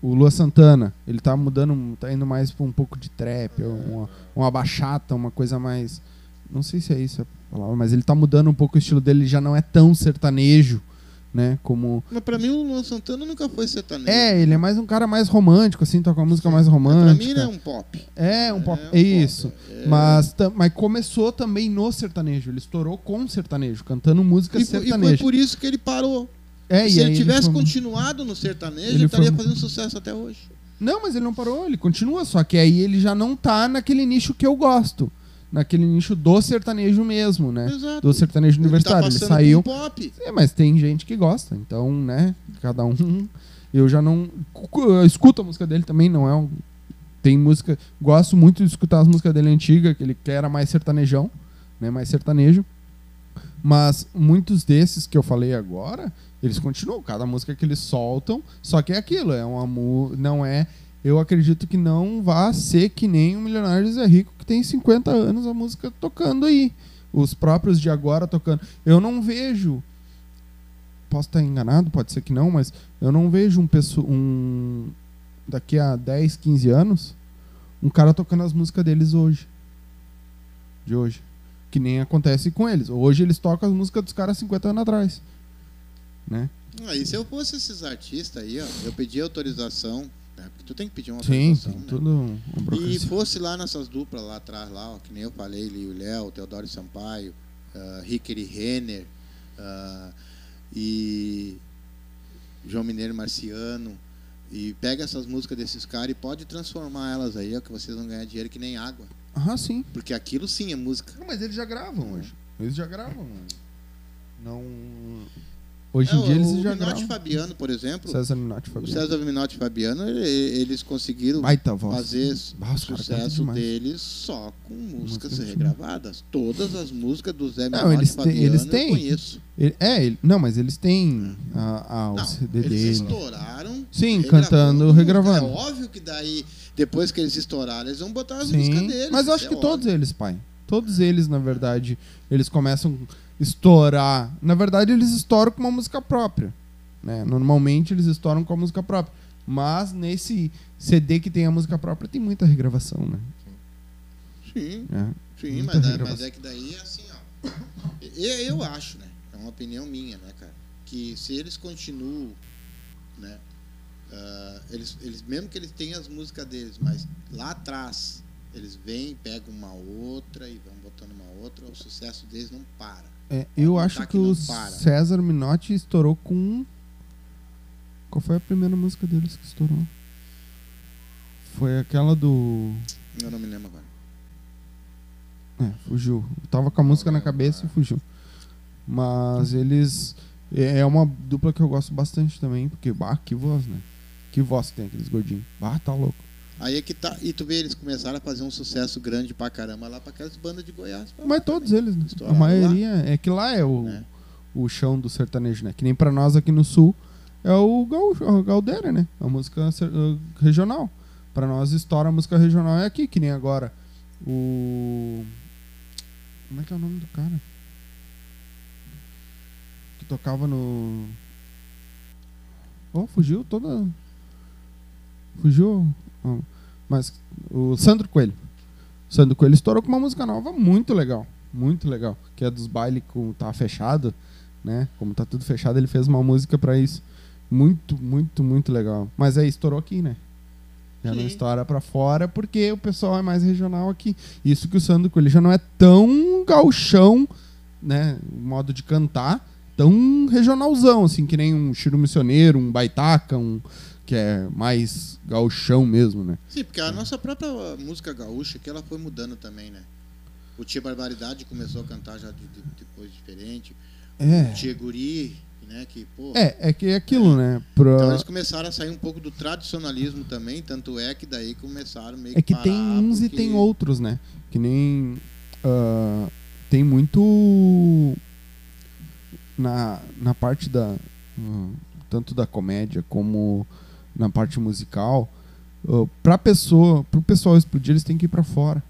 o Lua Santana, ele tá mudando, tá indo mais pra um pouco de trap, uma, uma bachata, uma coisa mais. Não sei se é isso a palavra, mas ele tá mudando um pouco o estilo dele, ele já não é tão sertanejo, né? Como. Mas pra mim o Luan Santana nunca foi sertanejo. É, ele é mais um cara mais romântico, assim, toca uma música mais Pra mim romântica. ele é um pop. É, um pop. É um É pop, isso. é. Mas, mas começou também no sertanejo. Ele estourou com sertanejo, cantando música E, fo- e foi sertaneja. por isso que ele parou. É, Se ele tivesse foi- continuado no sertanejo, Ele ele estaria foi- fazendo sucesso até hoje. Não, mas ele não parou, ele continua, só que aí ele já não tá naquele nicho que eu gosto. Naquele nicho do sertanejo mesmo, né? Exato. Do sertanejo universitário. Ele, Ele tá passando saiu. pop. É, mas tem gente que gosta, então, né? Cada um. Eu já não. Eu escuto a música dele também, não é um. Tem música. Gosto muito de escutar as músicas dele antigas, que ele que era mais sertanejão, né? Mais sertanejo. Mas muitos desses que eu falei agora, eles continuam. Cada música que eles soltam, só que é aquilo, é uma mu- não é. Eu acredito que não vá ser que nem o Milionário de Zé Rico, que tem 50 anos a música tocando aí. Os próprios de agora tocando. Eu não vejo. Posso estar enganado, pode ser que não, mas eu não vejo um pessoa. Um, daqui a 10, 15 anos, um cara tocando as músicas deles hoje. De hoje. Que nem acontece com eles. Hoje eles tocam as músicas dos caras 50 anos atrás. Né? Aí se eu fosse esses artistas aí, ó, eu pedia autorização. Né? Porque tu tem que pedir uma Sim, tem né? tudo um E fosse lá nessas duplas lá atrás, lá, ó, que nem eu falei, Lio Léo, Teodoro Sampaio, uh, Rickeri Renner ah, e João Mineiro Marciano. E pega essas músicas desses caras e pode transformar elas aí, ó, que vocês vão ganhar dinheiro que nem água. Ah, sim. Porque aquilo sim é música. Não, mas eles já gravam hoje. Eles já gravam. Não. Hoje É, em dia eles o já Minotti gravam. Fabiano, por exemplo, César Minotti o Fabiano. César Minotti Fabiano, ele- eles conseguiram Baita fazer Ah, cantam sucesso deles só com músicas Música regravadas. Todas as músicas do Zé Não, Minotti eles e têm- Fabiano eles eu têm. conheço. Ele- é, ele, não, mas eles têm a, a, o Não, CD eles dele. estouraram. Sim, cantando, regravando. É óbvio que daí, depois que eles estouraram, eles vão botar as músicas Sim, deles. mas eu acho é que todos óbvio. eles, pai. Todos eles, na verdade, eles começam estourar. Na verdade, eles estouram com uma música própria. Né? Normalmente eles estouram com a música própria. Mas nesse CD que tem a música própria, tem muita regravação, né? Sim, É. sim, mas, é, mas é que daí, assim, ó. Eu, acho, né? É uma opinião minha, né, cara? Que se eles continuam, né? ah, eles, eles, mesmo que eles tenham as músicas deles, mas lá atrás eles vêm, pegam uma outra e vão botando uma outra, o sucesso deles não para. É, eu Pode acho que que o. César Minotti estourou com. Qual foi a primeira música deles que estourou? Foi aquela do. Eu não me lembro agora. É, fugiu. Tava com a música na cabeça e fugiu. Mas eles. É é uma dupla que eu gosto bastante também, porque, bah, que voz, né? Que voz que tem aqueles gordinhos. Bah, tá louco. Aí é que tá. E tu vê, eles começaram a fazer um sucesso grande pra caramba lá pra aquelas bandas de Goiás. Mas todos eles, né? A maioria. É que lá é o, É. o chão do sertanejo, né? Que nem pra nós aqui no sul é o gaúcho, Galdeira, né? A música regional. Pra nós, estoura a música regional é aqui, que nem agora. O. Como é que é o nome do cara? Que tocava no. Oh, fugiu toda. Fugiu. ó. Mas o Sandro Coelho. O Sandro Coelho estourou com uma música nova muito legal. Muito legal. Que é dos bailes com Tá Fechado. né? Como tá tudo fechado, ele fez uma música pra isso. Muito, muito, muito legal. Mas aí estourou aqui, né? Já não Sim. estoura pra fora porque o pessoal é mais regional aqui. Isso que o Sandro Coelho já não é tão gauchão, né? O modo de cantar, tão regionalzão, assim, que nem um Chiro Missioneiro, um Baitaca, um que é mais gauchão mesmo, né? Sim, porque a nossa própria música gaúcha que ela foi mudando também, né? O Tia Barbaridade começou a cantar já de, de- depois diferente. É. O Tia Guri, né? Que, pô. É, é que é aquilo, né? Pra- Então eles começaram a sair um pouco do tradicionalismo também, tanto é que daí começaram meio É que parar, tem uns porque- e tem outros, né? Que nem. ah, tem muito. Na, na parte da. hum, tanto da comédia como na parte musical. ah, pra pessoa. Pro pessoal explodir, eles têm que ir pra fora.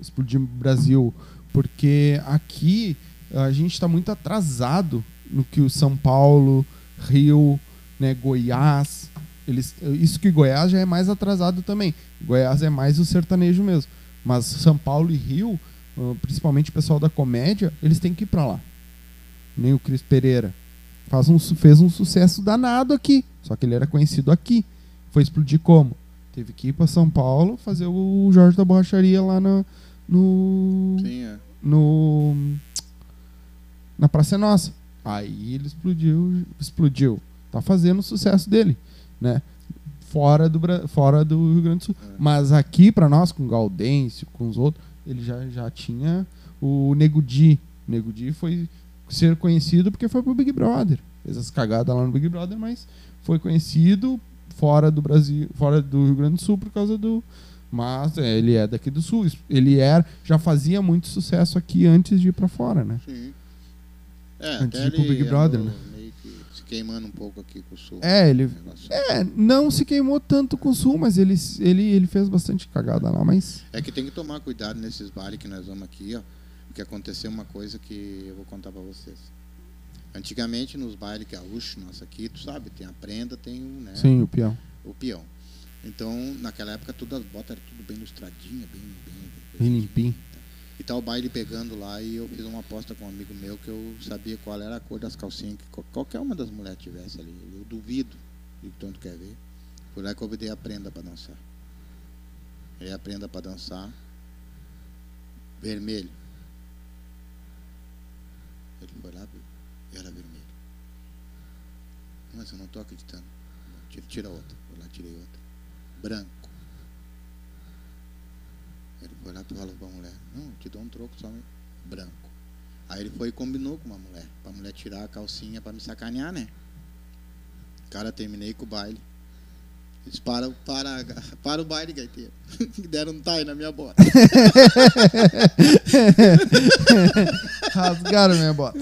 Explodir o Brasil. Porque aqui a gente tá muito atrasado no que o São Paulo, Rio, né, Goiás. Eles, isso que Goiás já é mais atrasado também. Goiás é mais o sertanejo mesmo. Mas São Paulo e Rio, principalmente o pessoal da comédia, eles têm que ir pra lá. Nem o Cris Pereira. Faz um, fez um sucesso danado aqui. Só que ele era conhecido aqui. Foi explodir como? Teve que ir pra São Paulo fazer o Jorge da Borracharia lá na- no. Sim, é. no na Praça Nossa. Aí ele explodiu, explodiu. Tá fazendo o sucesso dele, né? Fora do, fora do Rio Grande do Sul. É. Mas aqui pra nós, com Gaudêncio, com os outros, ele já, já tinha o Nego Di. O Nego Di foi ser conhecido porque foi pro Big Brother. Fez as cagadas lá no Big Brother, mas foi conhecido fora do Brasil, fora do Rio Grande do Sul por causa do mas é, ele é daqui do sul. Ele era, já fazia muito sucesso aqui antes de ir pra fora, né? Sim. É, Antes de ir pro Big Brother, né? meio que se queimando um pouco aqui com o sul. É, ele é, não se queimou tanto com o sul, mas ele, ele, ele fez bastante cagada lá, mas É que tem que tomar cuidado nesses bailes que nós vamos aqui, ó. Porque aconteceu uma coisa que eu vou contar pra vocês. Antigamente, nos bailes gaúchos, nossa aqui, tu sabe, tem a prenda, tem o, né, sim, o peão. o peão. Então, naquela época, todas as botas eram tudo bem lustradinha, bem, bem, Bem limpinho. E tá o baile pegando lá e eu fiz uma aposta com um amigo meu que eu sabia qual era a cor das calcinhas que qual- qualquer uma das mulheres tivesse ali. Eu duvido de tanto quer ver. Foi lá que eu dei a prenda para dançar. Aí a prenda para dançar. Vermelho. Viu? Era vermelho. Mas eu não tô acreditando. Tira, tira outra. Foi lá, tirei outra. Branco. Ele foi lá e falou pra mulher, não, eu te dou um troco só branco. Aí ele foi e combinou com uma mulher, pra mulher tirar a calcinha pra me sacanear, né? Cara, terminei com o baile. Eles para, para, para o baile, gaiteiro. Deram um tie na minha bota. Rasgaram minha bota.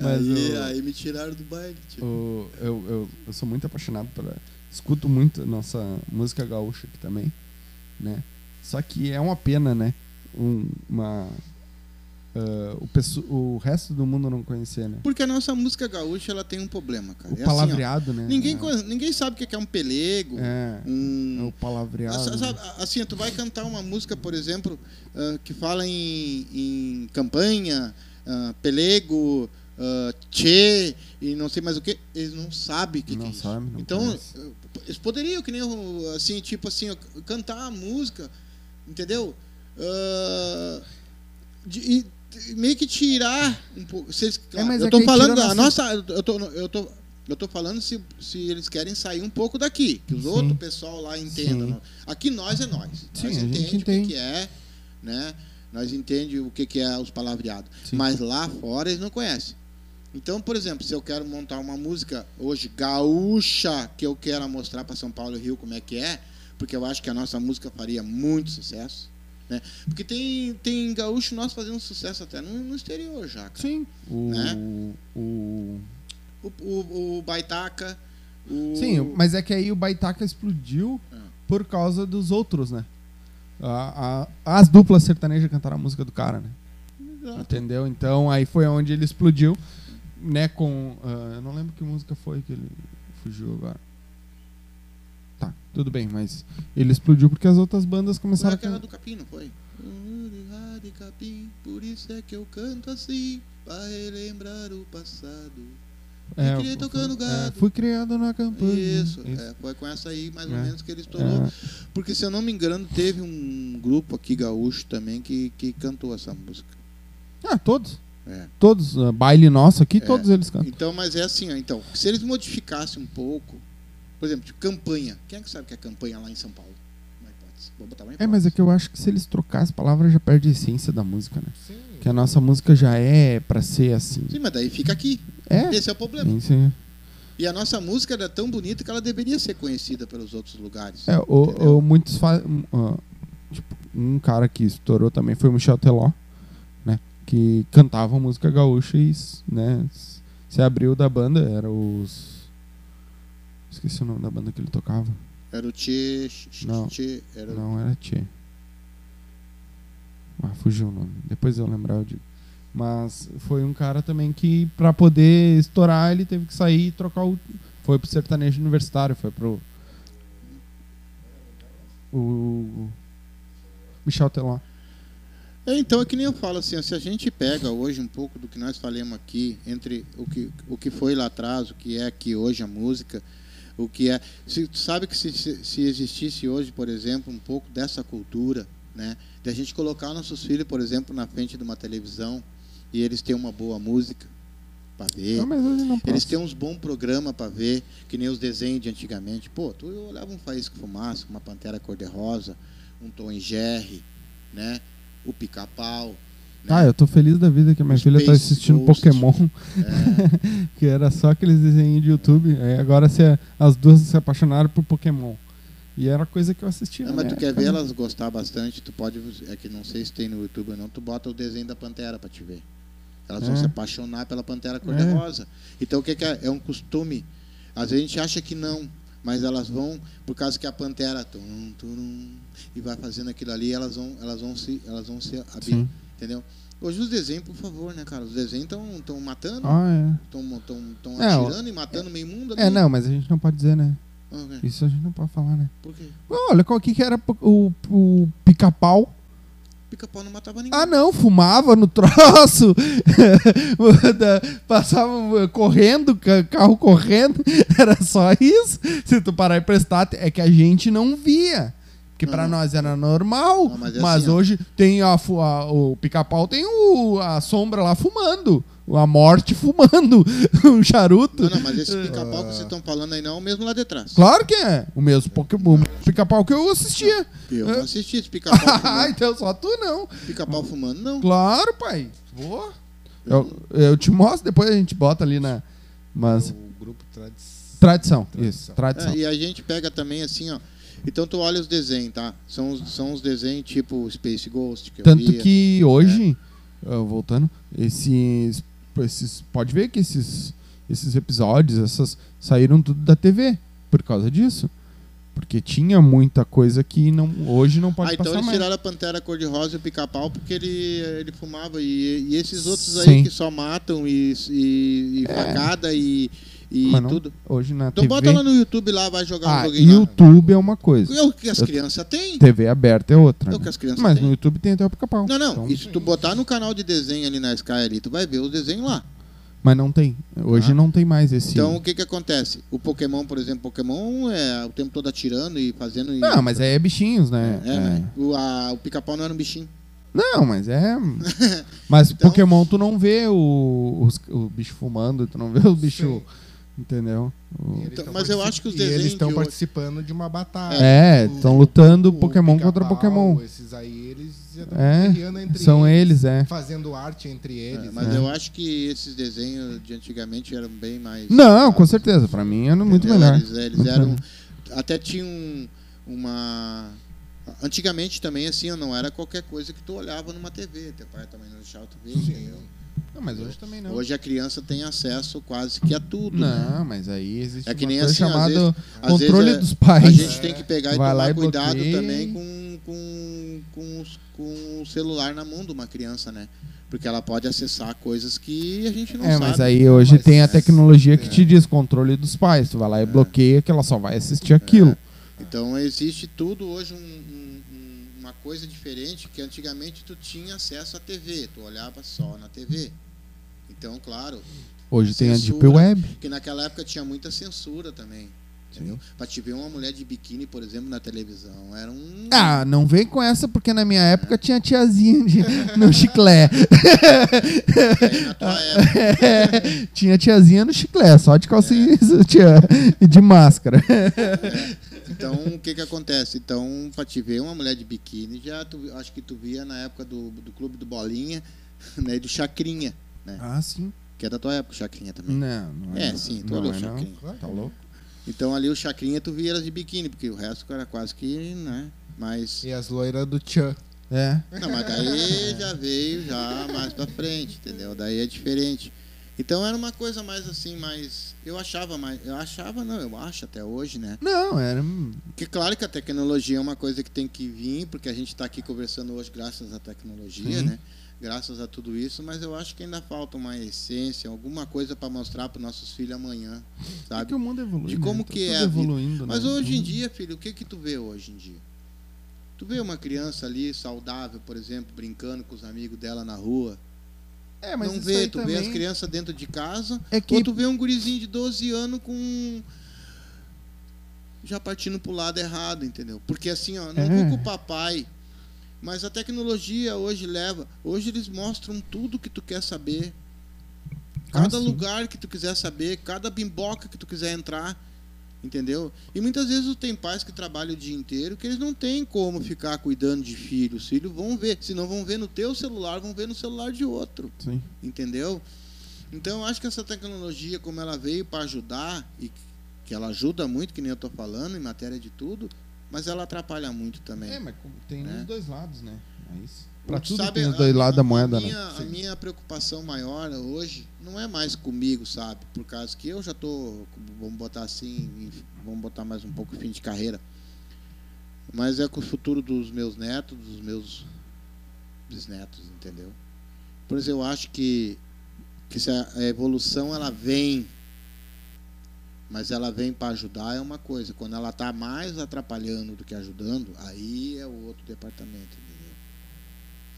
Mas aí, o- aí me tiraram do baile. Tipo. O- eu, eu, eu sou muito apaixonado pela. Escuto muito a nossa música gaúcha aqui também, né? Só que é uma pena, né? Um- uma. Ah, o, o resto do mundo não conhecer, né? Porque a nossa música gaúcha ela tem um problema, cara. O É assim, palavreado, né? ninguém, é, ninguém sabe o que é um pelego, é, é um, o palavreado. Né? sabe, assim, tu vai cantar uma música, por exemplo, ah, que fala em, em campanha, ah, pelego, ah, tchê e não sei mais o que, eles não sabem o que, que Não é isso. sabe, não então, conhece. eh, eles poderiam, que nem assim, tipo assim, cantar a música, entendeu? De- e meio que tirar um pouco. eles- É, mas eu é aí falando, a nossa. Eu tô, eu tô, eu tô falando se, se eles querem sair um pouco daqui, que os Sim. outros pessoal lá entendam. Sim. Aqui nós é nós. Sim, nós gente entende o que, que é, né? Nós entende o que, que é os palavreados. Sim. Mas lá fora eles não conhecem. Então, por exemplo, se eu quero montar uma música hoje gaúcha, que eu quero mostrar para São Paulo e Rio como é que é, porque eu acho que a nossa música faria muito sucesso. Né? Porque tem, tem gaúcho nós fazendo sucesso até no, no exterior já. cara. Sim. O, Né? o, O, o, o Baitaca, o. Sim, mas é que aí o Baitaca explodiu Ah. por causa dos outros, né? A- a- as duplas sertanejas cantaram a música do cara, né? Exato. Entendeu? Então aí foi onde ele explodiu, né? Com. ah, eu não lembro que música foi que ele fugiu agora. Tá, tudo bem, mas ele explodiu porque as outras bandas Foi começaram a. aquela can- do Capim, não foi? de capim, por isso é que eu canto assim, pra relembrar o passado. É, eu- tocando é, gado. fui criado na campanha. Isso, é, foi com essa aí mais ou É. menos que ele estourou. É. Porque se eu não me engano, teve um grupo aqui gaúcho também que, que cantou essa música. Ah, todos. É. Todos. ah, baile nosso aqui, É. todos eles cantam. Então, mas é assim, ó, então, se eles modificassem um pouco, por exemplo, tipo, campanha. Quem é que sabe o que é campanha lá em São Paulo? Uma hipótese. Vou botar uma É, hipótese. mas é que eu acho que se eles trocassem as palavras já perde a essência da música, né? Sim. Que a nossa música já é pra ser assim. Sim, mas daí fica aqui. É. Esse é o problema. Isso aí. E a nossa música era tão bonita que ela deveria ser conhecida pelos outros lugares. É, o, Entendeu? o- muitos fa... ah, tipo, um cara que estourou também foi o Michel Teló, né? Que cantava música gaúcha e né, se abriu da banda, era os. Esqueci o nome da banda que ele tocava. Era o Tchê. Não. tchê era Não, era Tchê. Ah, fugiu o nome. Depois eu lembrar, eu digo. Mas foi um cara também que, pra poder estourar, ele teve que sair e trocar o. Foi pro sertanejo universitário, foi pro. O. Michel Teló. É, então é que nem eu falo assim, se a gente pega hoje um pouco do que nós falamos aqui, entre o que, o que foi lá atrás, o que é aqui hoje a música, o que é. Se, tu sabe que se, se, se existisse hoje, por exemplo, um pouco dessa cultura, né? De a gente colocar nossos filhos, por exemplo, na frente de uma televisão e eles têm uma boa música para ver. Não, Eles têm uns bons programas para ver, que nem os desenhos de antigamente. Pô, tu olhava um Faísca Fumaça, uma Pantera Cor-de-Rosa, um Tom e Jerry, né? O Pica-Pau. Né? Ah, eu tô feliz da vida que a minha filha tá assistindo Ghost. Pokémon, É, que era só aqueles desenhos de YouTube. Aí agora se, as duas se apaixonaram por Pokémon. E era coisa que eu assistia. Não, mas tu quer ver né? elas gostar bastante, tu pode. É que não sei se tem no YouTube ou não, tu bota o desenho da Pantera pra te ver. Elas vão É. se apaixonar pela Pantera Cor-de-Rosa. Então o que, que é? É um costume. Às vezes a gente acha que não, mas elas vão, por causa que a Pantera. Tum, tum, e vai fazendo aquilo ali, elas vão, elas vão se. Elas vão se abrir, Sim. Entendeu? Hoje os desenhos, por favor, né, cara? Os desenhos estão matando, Ah, estão É, atirando e matando meio mundo ali. é. É, não, mas a gente não pode dizer, né? Ah, ok. Isso a gente não pode falar, né? Por quê? Olha qual que era o, o pica-pau. Pica-pau não matava ninguém. Ah, não, fumava no troço, passava correndo, ca- carro correndo, era só isso. Se tu parar e prestar, é que a gente não via. Porque pra Uhum. nós era normal, Não, mas, mas é assim, ó. hoje tem a, a- o pica-pau tem o, a sombra lá fumando, a morte fumando um charuto. Não, não, mas esse pica-pau que vocês estão falando aí não é o mesmo lá de trás. Claro que é, o mesmo pica-pau que eu assistia. Eu não assisti esse pica-pau ah, então só tu não. Pica-pau fumando, não. Claro, pai. Vou. Eu, eu te mostro, depois a gente bota ali na. Mas. O grupo tradi Tradição, Tradição. isso. Tradição. É, e a gente pega também assim, ó. Então tu olha os desenhos, tá? São, os- são os desenhos tipo Space Ghost que eu Tanto via. que hoje, ah, voltando, esses, esses. Pode ver que esses, esses episódios, essas saíram tudo da TV por causa disso. Porque tinha muita coisa que não, hoje não pode Ah, então passar eles mais. tiraram a Pantera Cor-de-Rosa e o Pica-Pau porque ele, ele fumava. E, e esses outros aí Sim. que só matam e, e, e É. facada e, e Mas não- tudo. Hoje na Então TV. bota lá no YouTube lá, vai jogar um ah, joguinho lá. YouTube é uma coisa. É o que as crianças têm. TV aberta é outra. É o né? que as crianças Mas têm. no YouTube tem até o pica-pau. Não, não. Então- E se tu botar no canal de desenho ali na Sky ali, tu vai ver os desenhos lá. Mas não tem. Hoje Ah. não tem mais esse. Então o que que acontece? O Pokémon, por exemplo, Pokémon é o tempo todo atirando e fazendo. e- Não, mas aí é bichinhos, né? É, né? O, a- o pica-pau não era um bichinho. Não, mas é. Mas Então- Pokémon tu não vê o, os- o bicho fumando, tu não vê o bicho. Entendeu? E eles Então, tão mas eu acho que os e eles desenhos estão de hoje- participando de uma batalha. É, estão lutando o Pokémon contra Pokémon. Esses aí, eles já estão É, guerreando entre São eles, é. Fazendo arte entre É, eles. mas né? eu acho que esses desenhos de antigamente eram bem mais. Não, com certeza. Pra mim era muito Entendeu? melhor. Eles, eles Muito eram. melhor. Até tinham uma. Antigamente também, assim, não era qualquer coisa que tu olhava numa TV. Teu pai também não deixava tu ver? Não, mas hoje também não. Hoje a criança tem acesso quase que a tudo. né? Não, mas aí existe É que nem assim, às chamada vezes- às controle vezes é- dos pais. A gente tem que pegar e Vai tomar e cuidado bloqueia. também com, com, com, com o celular na mão de uma criança, né? Porque ela pode acessar coisas que a gente não É, sabe. mas aí hoje Mas tem a é- tecnologia que é. te diz controle dos pais. Tu vai lá e bloqueia que ela só vai assistir aquilo. Então existe tudo hoje um- um- uma coisa diferente que antigamente tu tinha acesso à TV, tu olhava só na TV. Então, claro, Hoje tem a Deep Censura. Web. porque naquela época tinha muita censura também. Pra te ver uma mulher de biquíni, por exemplo, na televisão, era um. Ah, não vem com essa, porque na minha época tinha tiazinha de, no chiclé. Aí na tua época. tinha tiazinha no chiclé, só de calcinha tinha, e de máscara. Então, o que que acontece? Então, pra te ver uma mulher de biquíni, já tu, acho que tu via na época do, do Clube do Bolinha, né, e do Chacrinha, Ah, sim. que é da tua época, o Chacrinha também. Não, não É, não. sim, tu não olhou é o não. Chacrinha. Tá louco? Então, ali o Chacrinha, tu via elas de biquíni, porque o resto era quase que, né, mas... E as loiras do Tchan. É. Não, mas daí já veio já mais pra frente, entendeu? Daí é diferente. Então era uma coisa mais assim, mais. Eu achava mais. Eu achava, não, eu acho até hoje, né? Não, era. Porque claro que a tecnologia é uma coisa que tem que vir, porque a gente está aqui conversando hoje graças à tecnologia, Sim. né? Graças a tudo isso, mas eu acho que ainda falta uma essência, alguma coisa para mostrar para nossos filhos amanhã, É sabe? que o mundo evolui. De né? como Tá que é a vida. evoluindo, Mas né? hoje em Então, dia, filho, o que que tu vê hoje em dia? Tu vê uma criança ali saudável, por exemplo, brincando com os amigos dela na rua? É, mas não vê, tu vê as também crianças dentro de casa, É que ou tu vê um gurizinho de 12 anos com já partindo pro lado errado, entendeu? Porque assim, ó, não É. vou com o papai, mas a tecnologia hoje leva, hoje eles mostram tudo que tu quer saber. Ah, Cada sim. lugar que tu quiser saber, cada bimboca que tu quiser entrar, entendeu? E muitas vezes tem pais que trabalham o dia inteiro que eles não têm como ficar cuidando de filhos. Os filhos vão ver, se não vão ver no teu celular, vão ver no celular de outro Sim. entendeu? Então eu acho que essa tecnologia, como ela veio para ajudar, e que ela ajuda muito, que nem eu estou falando, em matéria de tudo, mas ela atrapalha muito também. É, mas tem Né? os dois lados, né? Mas pra Tu tudo sabe, tem os dois lados da moeda, minha, né? A minha preocupação maior hoje não é mais comigo, sabe? Por causa que eu já tô, vamos botar assim, vamos botar mais um pouco fim de carreira. Mas é com o futuro dos meus netos, dos meus bisnetos, entendeu? Por isso eu acho que, que a evolução ela vem, mas ela vem para ajudar é uma coisa. Quando ela tá mais atrapalhando do que ajudando, aí é outro departamento, entendeu?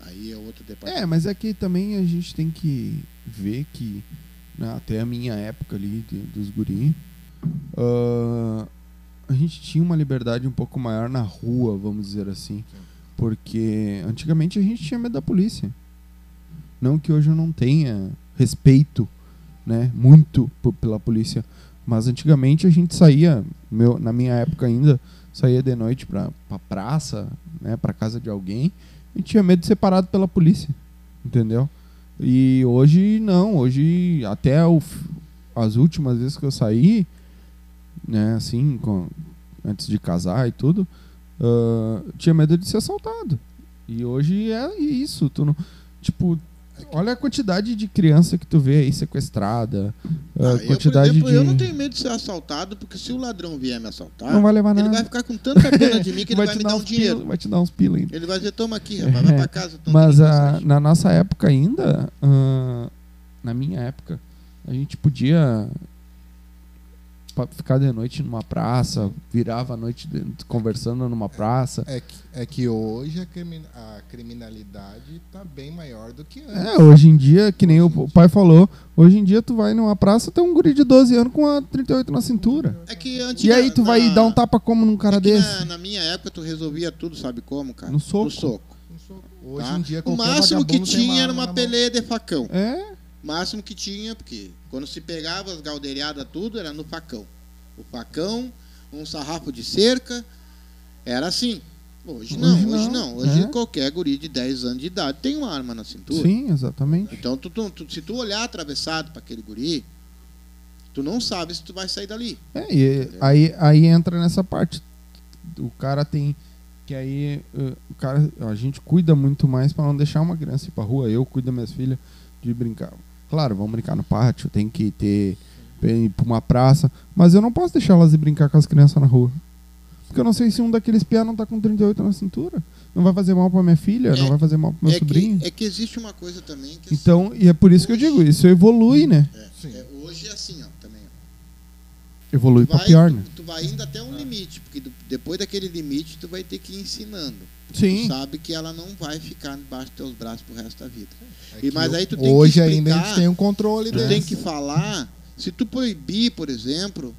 Aí é outro departamento. É, mas é que também a gente tem que ver que né, até a minha época ali de- dos guri, ah, a gente tinha uma liberdade um pouco maior na rua, vamos dizer assim. Porque antigamente a gente tinha medo da polícia. Não que hoje eu não tenha respeito, né, muito pela polícia, mas antigamente a gente saía, meu, na minha época ainda, saía de noite pra, pra praça, né, pra casa de alguém, e tinha medo de ser parado pela polícia, entendeu? E hoje não, hoje até o as últimas vezes que eu saí, né, assim, com- antes de casar e tudo, ah, tinha medo de ser assaltado. E hoje é isso, tu não, tipo, olha a quantidade de criança que tu vê aí sequestrada, a Ah, eu, por quantidade exemplo, de eu não tenho medo de ser assaltado, porque se o ladrão vier me assaltar, Não vai levar ele nada. vai ficar com tanta pena de mim que ele vai, te me dar um dinheiro. Vai te dar uns pila ainda. Ele vai dizer, toma aqui, rapaz, vai pra casa. Mas aqui, a, passagem." na nossa época ainda, ah, na minha época, a gente podia ficar de noite numa praça, virava a noite conversando numa praça. É que, é que hoje a, crimi- a criminalidade está bem maior do que antes. É, hoje em dia, que nem o, o pai falou, hoje em dia tu vai numa praça, tem um guri de 12 anos com a 38 na cintura. É que E antiga- aí tu vai na- dar um tapa como num cara é desse? Na, na minha época tu resolvia tudo, sabe como, cara? No soco. No soco. Hoje tá? em dia o máximo que tinha era uma peleia de facão. É, máximo que tinha, porque quando se pegava as galdeiradas tudo, era no facão. O facão, um sarrafo de cerca, era assim. Hoje não, Hoje hoje não, não. Hoje é. qualquer guri de 10 anos de idade tem uma arma na cintura. sim, exatamente. Então, tu- tu- tu- se tu olhar atravessado para aquele guri, tu não sabe se tu vai sair dali. É, e aí, aí entra nessa parte. O cara tem. Que aí eh, o cara, a gente cuida muito mais pra não deixar uma criança ir pra rua. Eu cuido das minhas filhas de brincar. Claro, vamos brincar no pátio, tem que ter. ir pra uma praça. Mas eu não posso deixar elas ir brincar com as crianças na rua. Porque eu não sei se um daqueles piá não tá com 38 na cintura. Não vai fazer mal pra minha filha, não É- vai fazer mal pro meu é, sobrinho. que, é que existe uma coisa também que Então, e é por isso que eu digo, isso evolui, né? É, Sim. é, hoje é assim, ó, também. ó. Evolui tu pra vai, pior, né? tu vai indo até um limite, porque depois daquele limite tu vai ter que ir ensinando. Tu Sim. sabe que ela não vai ficar debaixo dos teus braços pro resto da vida. É E, mas aí tu tem hoje que ainda a explicar, gente tem um controle Tu desse. tem que falar. Se tu proibir, por exemplo,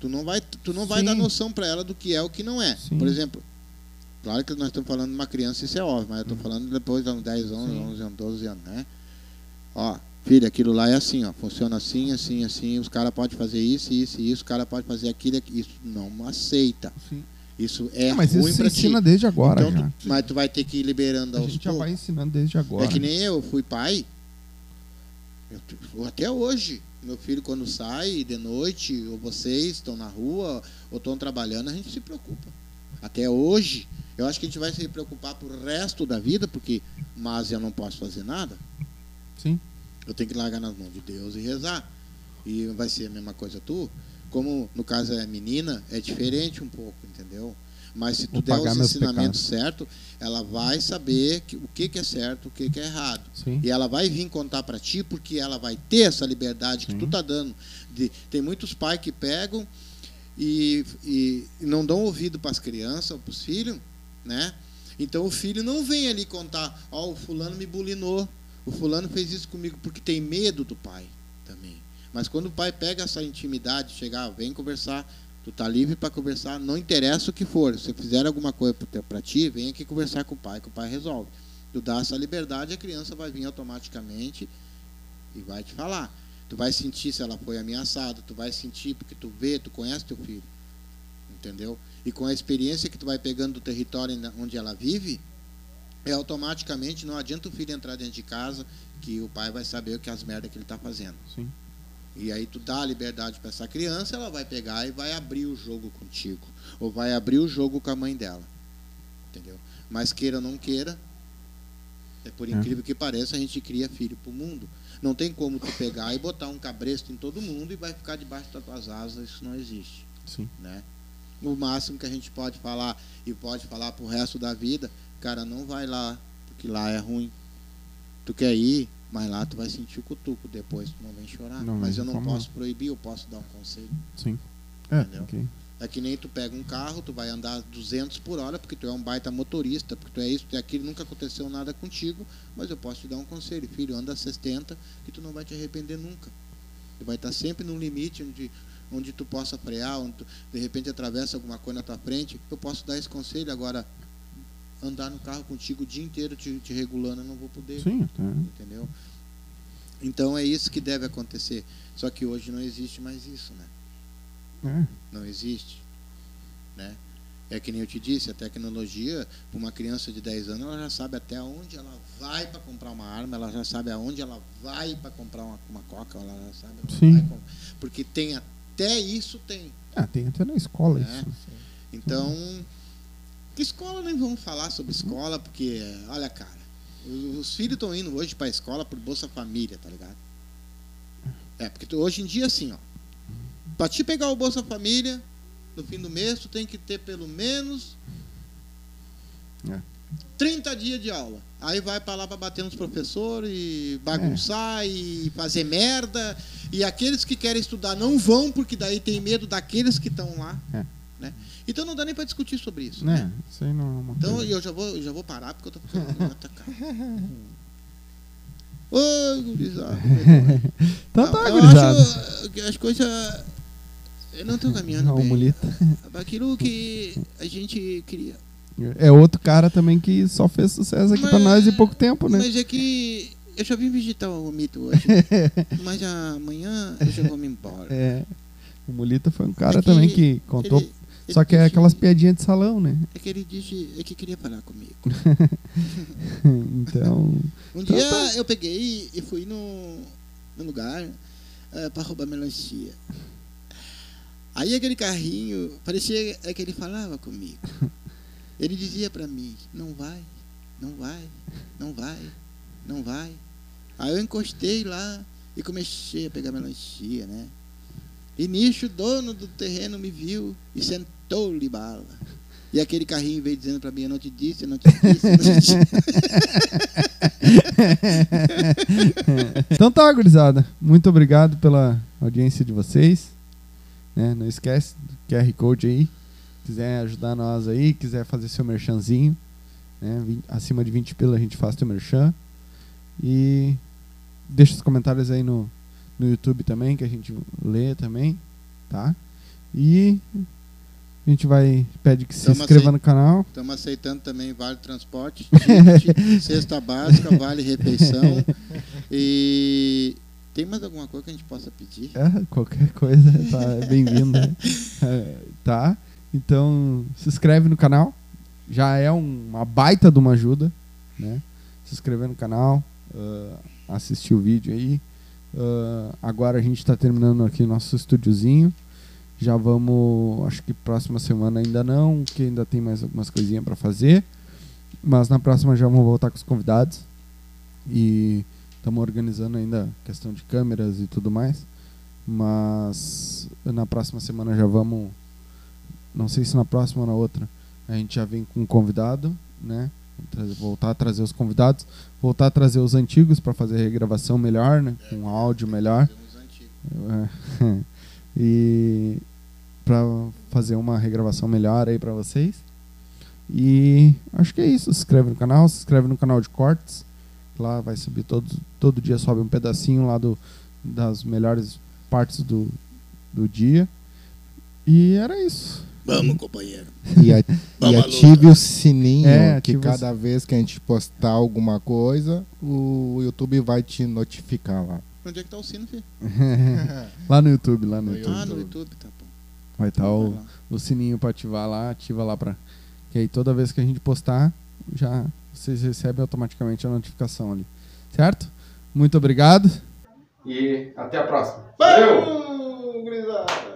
tu não vai, tu não vai Sim. dar noção pra ela do que é o que não é. Sim. Por exemplo, claro que nós estamos falando de uma criança, isso é óbvio, mas eu estou falando depois de uns 10 anos, Sim. 11 anos, 12 anos, né? Ó, filho, aquilo lá é assim, ó, funciona assim, assim, assim, os caras podem fazer isso, isso e isso, os caras podem fazer aquilo, aquilo, isso não aceita. Sim. Isso é É, mas isso ruim se pra ti. ensina desde agora Então, já. tu- mas tu vai ter que ir liberando A aos gente já poucos. vai ensinando desde agora. É que nem eu, fui pai. Eu até hoje, meu filho quando sai de noite, ou vocês estão na rua, ou estão trabalhando, a gente se preocupa. Até hoje, eu acho que a gente vai se preocupar pro resto da vida, porque mas eu não posso fazer nada. Sim. Eu tenho que largar nas mãos de Deus e rezar. E vai ser a mesma coisa tu. Como no caso é menina, é diferente um pouco, entendeu? Mas se tu Vou der os ensinamentos certos, ela vai saber que, o que, que é certo, o que, que é errado. Sim. E ela vai vir contar pra ti porque ela vai ter essa liberdade que Sim. tu tá dando. De- tem muitos pais que pegam e, e não dão ouvido para as crianças ou para os filhos, né? Então o filho não vem ali contar, ó, o fulano me bulinou, o fulano fez isso comigo porque tem medo do pai também. Mas quando o pai pega essa intimidade, chegar, vem conversar, tu tá livre para conversar, não interessa o que for. Se fizer alguma coisa para ti, vem aqui conversar com o pai, que o pai resolve. Tu dá essa liberdade, a criança vai vir automaticamente e vai te falar. Tu vai sentir se ela foi ameaçada, tu vai sentir porque tu vê, tu conhece teu filho. Entendeu? E com a experiência que tu vai pegando do território onde ela vive, é automaticamente não adianta o filho entrar dentro de casa que o pai vai saber o que as merdas que ele está fazendo. Sim. E aí tu dá a liberdade para essa criança, ela vai pegar e vai abrir o jogo contigo, ou vai abrir o jogo com a mãe dela. Entendeu? Mas queira ou não queira, é por É. incrível que pareça, a gente cria filho pro mundo. Não tem como tu pegar e botar um cabresto em todo mundo e vai ficar debaixo das tuas asas, isso não existe Sim. né? O máximo que a gente pode falar e pode falar pro resto da vida, cara, não vai lá, porque lá é ruim. Tu quer ir, mas lá tu vai sentir o cutuco, depois tu não vem chorar. Não mas eu não posso proibir, eu posso dar um conselho. Sim. É, Entendeu? ok. É que nem tu pega um carro, tu vai andar 200 por hora, porque tu é um baita motorista, porque tu é isso, tu é aquilo, nunca aconteceu nada contigo, mas eu posso te dar um conselho, filho, anda a 60 que tu não vai te arrepender nunca. Tu vai estar sempre no limite onde, onde tu possa frear, onde tu, de repente atravessa alguma coisa na tua frente, eu posso dar esse conselho, agora andar no carro contigo o dia inteiro te, te regulando, eu não vou poder Sim, até. entendeu? Então é isso que deve acontecer. Só que hoje não existe mais isso, né? É. Não existe, né? É que nem eu te disse, a tecnologia, para uma criança de 10 anos, ela já sabe até onde ela vai para comprar uma arma, ela já sabe aonde ela vai para comprar uma, uma coca, ela já sabe Sim. vai porque tem até isso tem. Ah, tem até na escola É. isso. Então, escola nem vamos falar sobre escola, porque olha, cara, os, os filhos estão indo hoje para a escola por Bolsa Família, tá ligado? É, porque tu- hoje em dia assim, ó, para te pegar o Bolsa Família no fim do mês, tu tem que ter pelo menos É. 30 dias de aula. Aí vai para lá para bater nos professores e bagunçar e fazer merda. E aqueles que querem estudar não vão, porque daí tem medo daqueles que estão lá. É. Né? Então não dá nem para discutir sobre isso. Né? Né? Isso aí não é uma Então coisa. eu já vou, eu já vou parar porque eu tô ficando atacado. Ô, gurizada. Então tá, eu gurizada. acho que as coisas não estão caminhando Não, bem. mulita. Aquilo que a gente queria. É outro cara também que só fez sucesso aqui Mas- pra nós em pouco tempo, né? Mas é que eu já vim visitar o mito hoje. mas amanhã eu já vou me embora. É. O Mulita foi um cara É que também que contou. Ele só que é aquelas piadinhas de salão, né? É que ele disse é que queria falar comigo. então. Um Então dia tá. eu peguei e fui no, no lugar eh, para roubar melancia. Aí aquele carrinho, parecia é que ele falava comigo. Ele dizia para mim, não vai, não vai, não vai, não vai. Aí eu encostei lá e comecei a pegar melancia, né? E nisso o dono do terreno me viu e sentou-lhe bala. E aquele carrinho veio dizendo para mim, eu não te disse, eu não te disse, não te então tá, gurizada. Muito obrigado pela audiência de vocês. né? Não esquece do QR Code aí. Quiser ajudar nós aí, quiser fazer seu merchanzinho, né? Acima de 20 pila a gente faz teu merchan. E deixa os comentários aí no, no YouTube também, que a gente lê também, tá? E a gente vai pede que se Tamo inscreva acei- no canal. Estamos aceitando também vale transporte, ticket, cesta básica, vale refeição. E tem mais alguma coisa que a gente possa pedir? É, qualquer coisa tá é bem-vinda. É, tá? Então, se inscreve no canal. Já é um- uma baita de uma ajuda, né? Se inscrever no canal, ah, assistir o vídeo aí. Ah, agora a gente está terminando aqui nosso estúdiozinho. Já vamos, acho que próxima semana ainda não, que ainda tem mais algumas coisinhas para fazer. Mas na próxima já vamos voltar com os convidados. E estamos organizando ainda questão de câmeras e tudo mais. Mas na próxima semana já vamos. Não sei se na próxima ou na outra. A gente já vem com um convidado, né? Voltar a trazer os convidados, voltar a trazer os antigos para fazer a regravação melhor, né? Com áudio melhor. É. e para fazer uma regravação melhor aí para vocês. E acho que é isso. Se inscreve no canal, se inscreve no canal de cortes. Lá vai subir todo, todo dia sobe um pedacinho lá do, das melhores partes do, do dia. E era isso. Vamos, companheiro. E, a- e ative o sininho, É, que ative o cada vez que a gente postar alguma coisa, o YouTube vai te notificar lá. Onde é que tá o sino, filho? lá no YouTube, lá no, No YouTube. Ah, no YouTube, tá bom. Vai estar o, Vai lá. o sininho para ativar lá, ativa lá para que aí toda vez que a gente postar, já vocês recebem automaticamente a notificação ali. Certo? Muito obrigado. E até a próxima. Valeu!